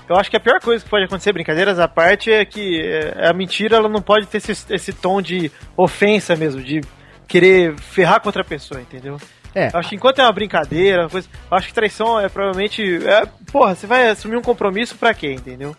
Eu acho que a pior coisa que pode acontecer, brincadeiras à parte, é que é, a mentira ela não pode ter esse, esse tom de ofensa mesmo, de querer ferrar com outra pessoa, entendeu? É. Acho que enquanto é uma brincadeira, uma acho que traição é provavelmente. É, porra, você vai assumir um compromisso pra quê, entendeu?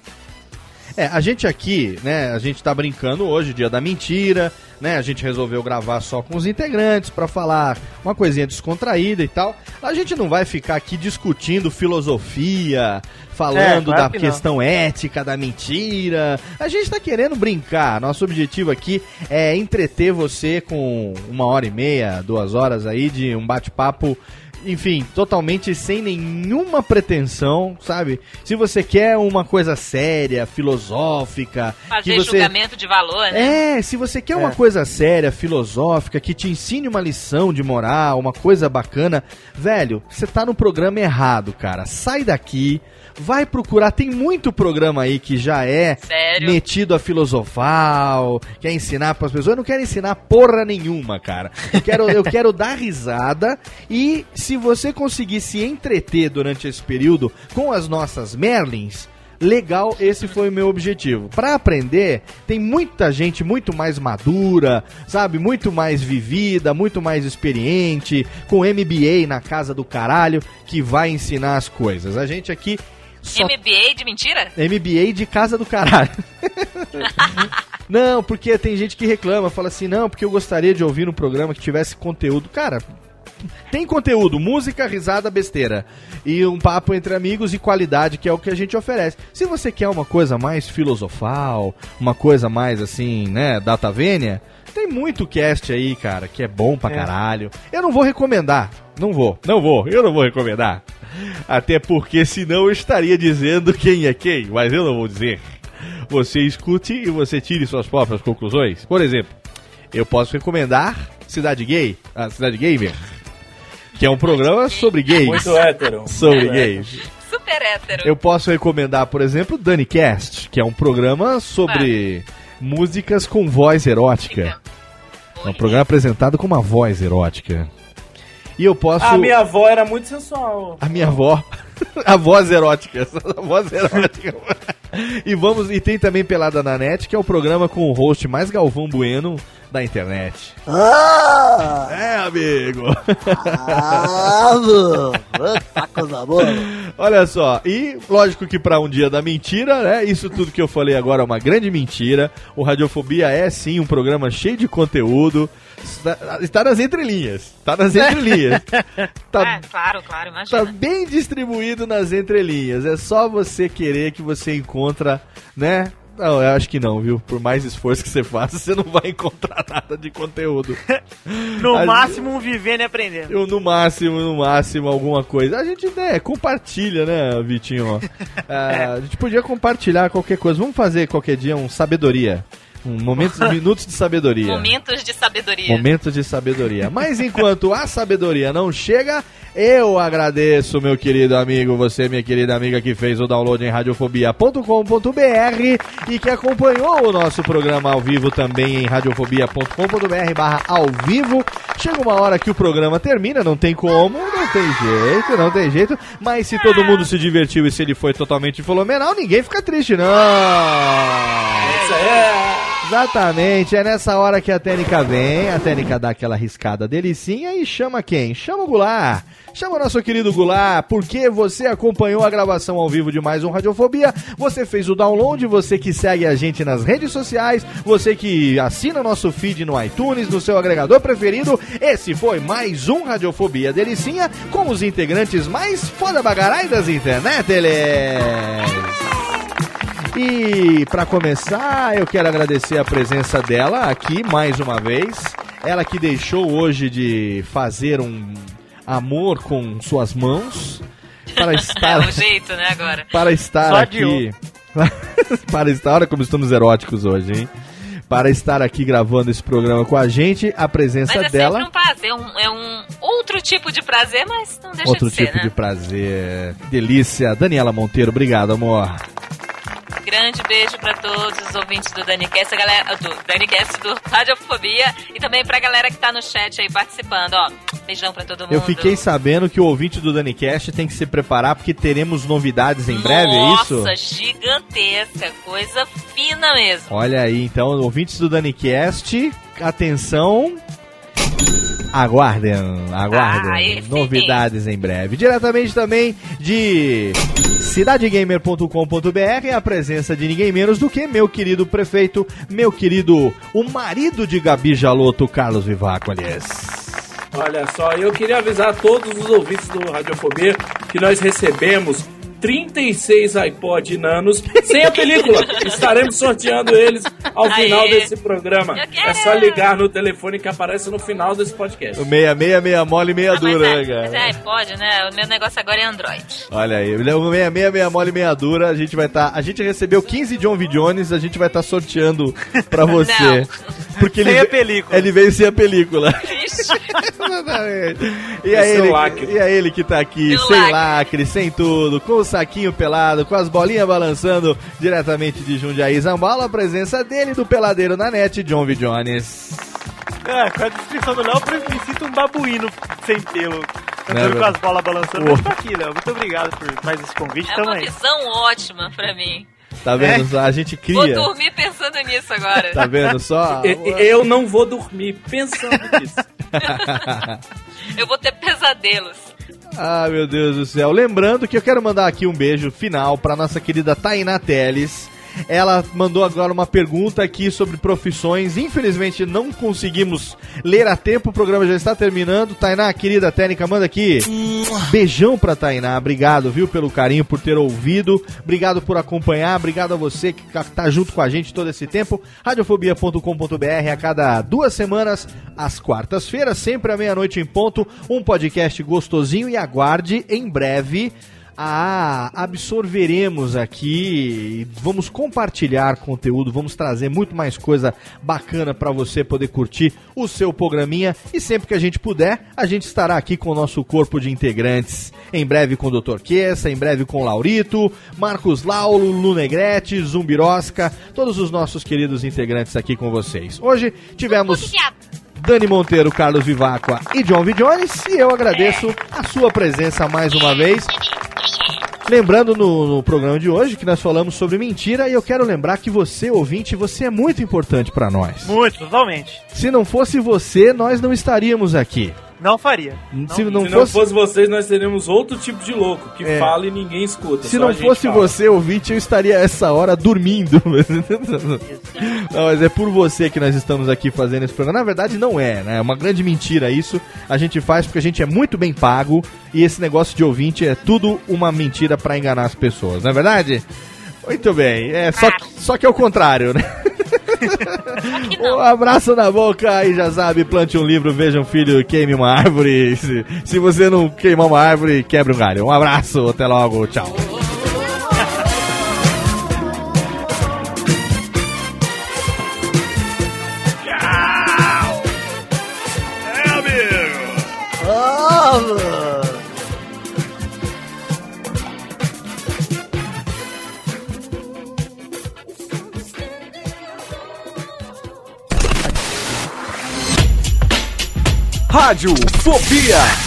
É, a gente aqui, né, a gente tá brincando hoje, dia da mentira, né? A gente resolveu gravar só com os integrantes pra falar uma coisinha descontraída e tal. A gente não vai ficar aqui discutindo filosofia, falando É, claro da que não. questão ética da mentira. A gente tá querendo brincar. Nosso objetivo aqui é entreter você com uma hora e meia, duas horas aí de um bate-papo enfim, totalmente sem nenhuma pretensão, sabe? Se você quer uma coisa séria, filosófica, Fazer que você julgamento de valor, né? é, se você quer uma coisa séria, filosófica, que te ensine uma lição de moral, uma coisa bacana, velho, você tá no programa errado, cara. Sai daqui, vai procurar. Tem muito programa aí que já é Sério? metido a filosofal, quer ensinar pras pessoas. Eu não quero ensinar porra nenhuma, cara. Eu quero, eu quero dar risada e se você conseguir se entreter durante esse período com as nossas Merlins, legal, esse foi o meu objetivo. Pra aprender, tem muita gente muito mais madura, sabe? Muito mais vivida, muito mais experiente, com MBA na casa do caralho, que vai ensinar as coisas. A gente aqui só MBA de mentira? MBA de casa do caralho. não, porque tem gente que reclama, fala assim, não, porque eu gostaria de ouvir um programa que tivesse conteúdo. Cara, tem conteúdo, música, risada, besteira. E um papo entre amigos e qualidade, que é o que a gente oferece. Se você quer uma coisa mais filosofal, uma coisa mais assim, né, data vênia, tem muito cast aí, cara, que é bom pra É. caralho. Eu não vou recomendar. Não vou, não vou, eu não vou recomendar. Até porque senão eu estaria dizendo quem é quem, mas eu não vou dizer. Você escute e você tire suas próprias conclusões. Por exemplo, eu posso recomendar Cidade Gay, a Cidade Gamer, que é um programa sobre gays. Muito hétero. Sobre Muito gays. Super hétero. Eu posso recomendar, por exemplo, DaniCast, que é um programa sobre músicas com voz erótica. É um programa apresentado com uma voz erótica. E eu posso. A minha avó era muito sensual. A minha avó. A voz erótica. A voz erótica. E vamos. E tem também Pelada na Net, que é o programa com o host mais Galvão Bueno da internet. Ah! É, amigo. Ah, mano. Tá coisa boa. Olha só, e lógico que pra um dia da mentira, né? Isso tudo que eu falei agora é uma grande mentira. O Radiofobia é sim um programa cheio de conteúdo. Está, está nas entrelinhas. Está nas entrelinhas. Tá, É, claro, claro, imagina. tá bem distribuído nas entrelinhas. É só você querer que você encontra, né? Não, eu acho que não, viu? Por mais esforço que você faça, você não vai encontrar nada de conteúdo. No A- máximo, um vivendo e aprendendo. Eu, no máximo, no máximo, alguma coisa. A gente, né, compartilha, né, Vitinho? Ah, A gente podia compartilhar qualquer coisa. Vamos fazer qualquer dia um sabedoria. Um momentos, minutos de sabedoria. Momentos de sabedoria. Momentos de sabedoria. Mas enquanto a sabedoria não chega, Eu agradeço, meu querido amigo, você, minha querida amiga, que fez o download em radiofobia.com.br e que acompanhou o nosso programa ao vivo também em radiofobia.com.br barra ao vivo. Chega uma hora que o programa termina, não tem como, não tem jeito, não tem jeito. Mas se todo mundo se divertiu e se ele foi totalmente fenomenal, ninguém fica triste, não. Essa é. Exatamente, é nessa hora que a técnica vem, a técnica dá aquela riscada delicinha e chama quem? Chama o Goulart. Chama nosso querido Goulart, porque você acompanhou a gravação ao vivo de mais um Radiofobia, você fez o download, você que segue a gente nas redes sociais, você que assina o nosso feed no iTunes, no seu agregador preferido, esse foi mais um Radiofobia Delicinha, com os integrantes mais foda bagarai das internet, eles! E para começar, eu quero agradecer a presença dela aqui mais uma vez. Ela que deixou hoje de fazer um amor com suas mãos para estar É o jeito, né, agora. para estar Só aqui. para estar, olha como estamos eróticos hoje, hein? Para estar aqui gravando esse programa com a gente, a presença Mas é dela. sempre um prazer, um- é um outro tipo de prazer, mas não deixa Outro de ser, tipo né? de prazer. Que delícia. Daniela Monteiro, obrigado, amor. Grande beijo pra todos os ouvintes do DaniCast, a galera do DaniCast do Radiofobia e também pra galera que tá no chat aí participando, ó. Beijão pra todo mundo. Eu fiquei sabendo que o ouvinte do DaniCast tem que se preparar porque teremos novidades em breve, é isso? Nossa, gigantesca, coisa fina mesmo. Olha aí, então, ouvintes do DaniCast, atenção. Aguardem, aguardem. Ah, Novidades em breve. Diretamente também de cidadegamer.com.br, a presença de ninguém menos do que meu querido prefeito, meu querido, o marido de Gabi Jaloto, Carlos Vivaco, aliás. Olha só, eu queria avisar a todos os ouvintes do Radiofobia que nós recebemos 36 iPod Nanos sem a película. Estaremos sorteando eles ao Aê. final desse programa. É só ligar no telefone que aparece no final desse podcast. O meia, meia, meia mole, meia dura, né, cara? Mas é, pode, né? O meu negócio agora é Android. Olha aí, o meia, meia, meia mole, meia dura, a gente vai estar, a gente recebeu 15 John V. Jones, a gente vai estar sorteando pra você. Não. Porque ele Sem a ve- película. Ele veio sem a película. E é, ele, lacre. e é ele que tá aqui, Meu sem lacre. lacre, sem tudo, com o saquinho pelado, com as bolinhas balançando diretamente de Jundiaí Zambala, a presença dele do peladeiro na net, John V. Jones. É, com a descrição do Léo, eu me sinto um babuíno sem pelo. Andando Né, com as bolas balançando. Pô. Mas tô aqui, Léo. Muito obrigado por mais esse convite. É Tamo uma aí. visão ótima pra mim. Tá vendo? só? A gente Vou cria. dormir pensando nisso agora. Tá vendo só? Eu não vou dormir pensando nisso. Eu vou ter pesadelos. Ah, meu Deus do céu. Lembrando que eu quero mandar aqui um beijo final pra nossa querida Tainá Teles. Ela mandou agora uma pergunta aqui sobre profissões. Infelizmente não conseguimos ler a tempo, o programa já está terminando. Tainá, querida técnica, manda aqui. Beijão pra Tainá. Obrigado, viu, pelo carinho, por ter ouvido. Obrigado por acompanhar. Obrigado a você que tá- junto com a gente todo esse tempo. Radiofobia.com.br a cada duas semanas, às quartas-feiras, sempre à meia-noite em ponto. Um podcast gostosinho e aguarde em breve. Ah, absorveremos aqui, vamos compartilhar conteúdo, vamos trazer muito mais coisa bacana pra você poder curtir o seu programinha e sempre que a gente puder, a gente estará aqui com o nosso corpo de integrantes. Em breve com o Dr. Quessa, em breve com o Laurito, Marcos Laulo, Lu Negrete, Zumbirosca, todos os nossos queridos integrantes aqui com vocês. Hoje tivemos Dani Monteiro, Carlos Vivacqua e John V. Jones. E eu agradeço a sua presença mais uma vez. Lembrando no, no programa de hoje que nós falamos sobre mentira e eu quero lembrar que você, ouvinte, você é muito importante pra nós. Muito, totalmente. Se não fosse você, nós não estaríamos aqui. Não faria. Se não Se fosse, não fosse vocês, nós teríamos outro tipo de louco que É. fala e ninguém escuta. se não fosse fala. você, ouvinte, eu estaria essa hora dormindo. não, mas é por você que nós estamos aqui fazendo esse programa. Na verdade, não é, né? É uma grande mentira isso. A gente faz porque a gente é muito bem pago e esse negócio de ouvinte é tudo uma mentira pra enganar as pessoas, não é verdade? Muito bem, é só, só que é o contrário, né? Um abraço na boca e já sabe, plante um livro, veja um filho, queime uma árvore. Se, se você não queimar uma árvore, quebre um galho. Um abraço, até logo, tchau. Rádio Fobia.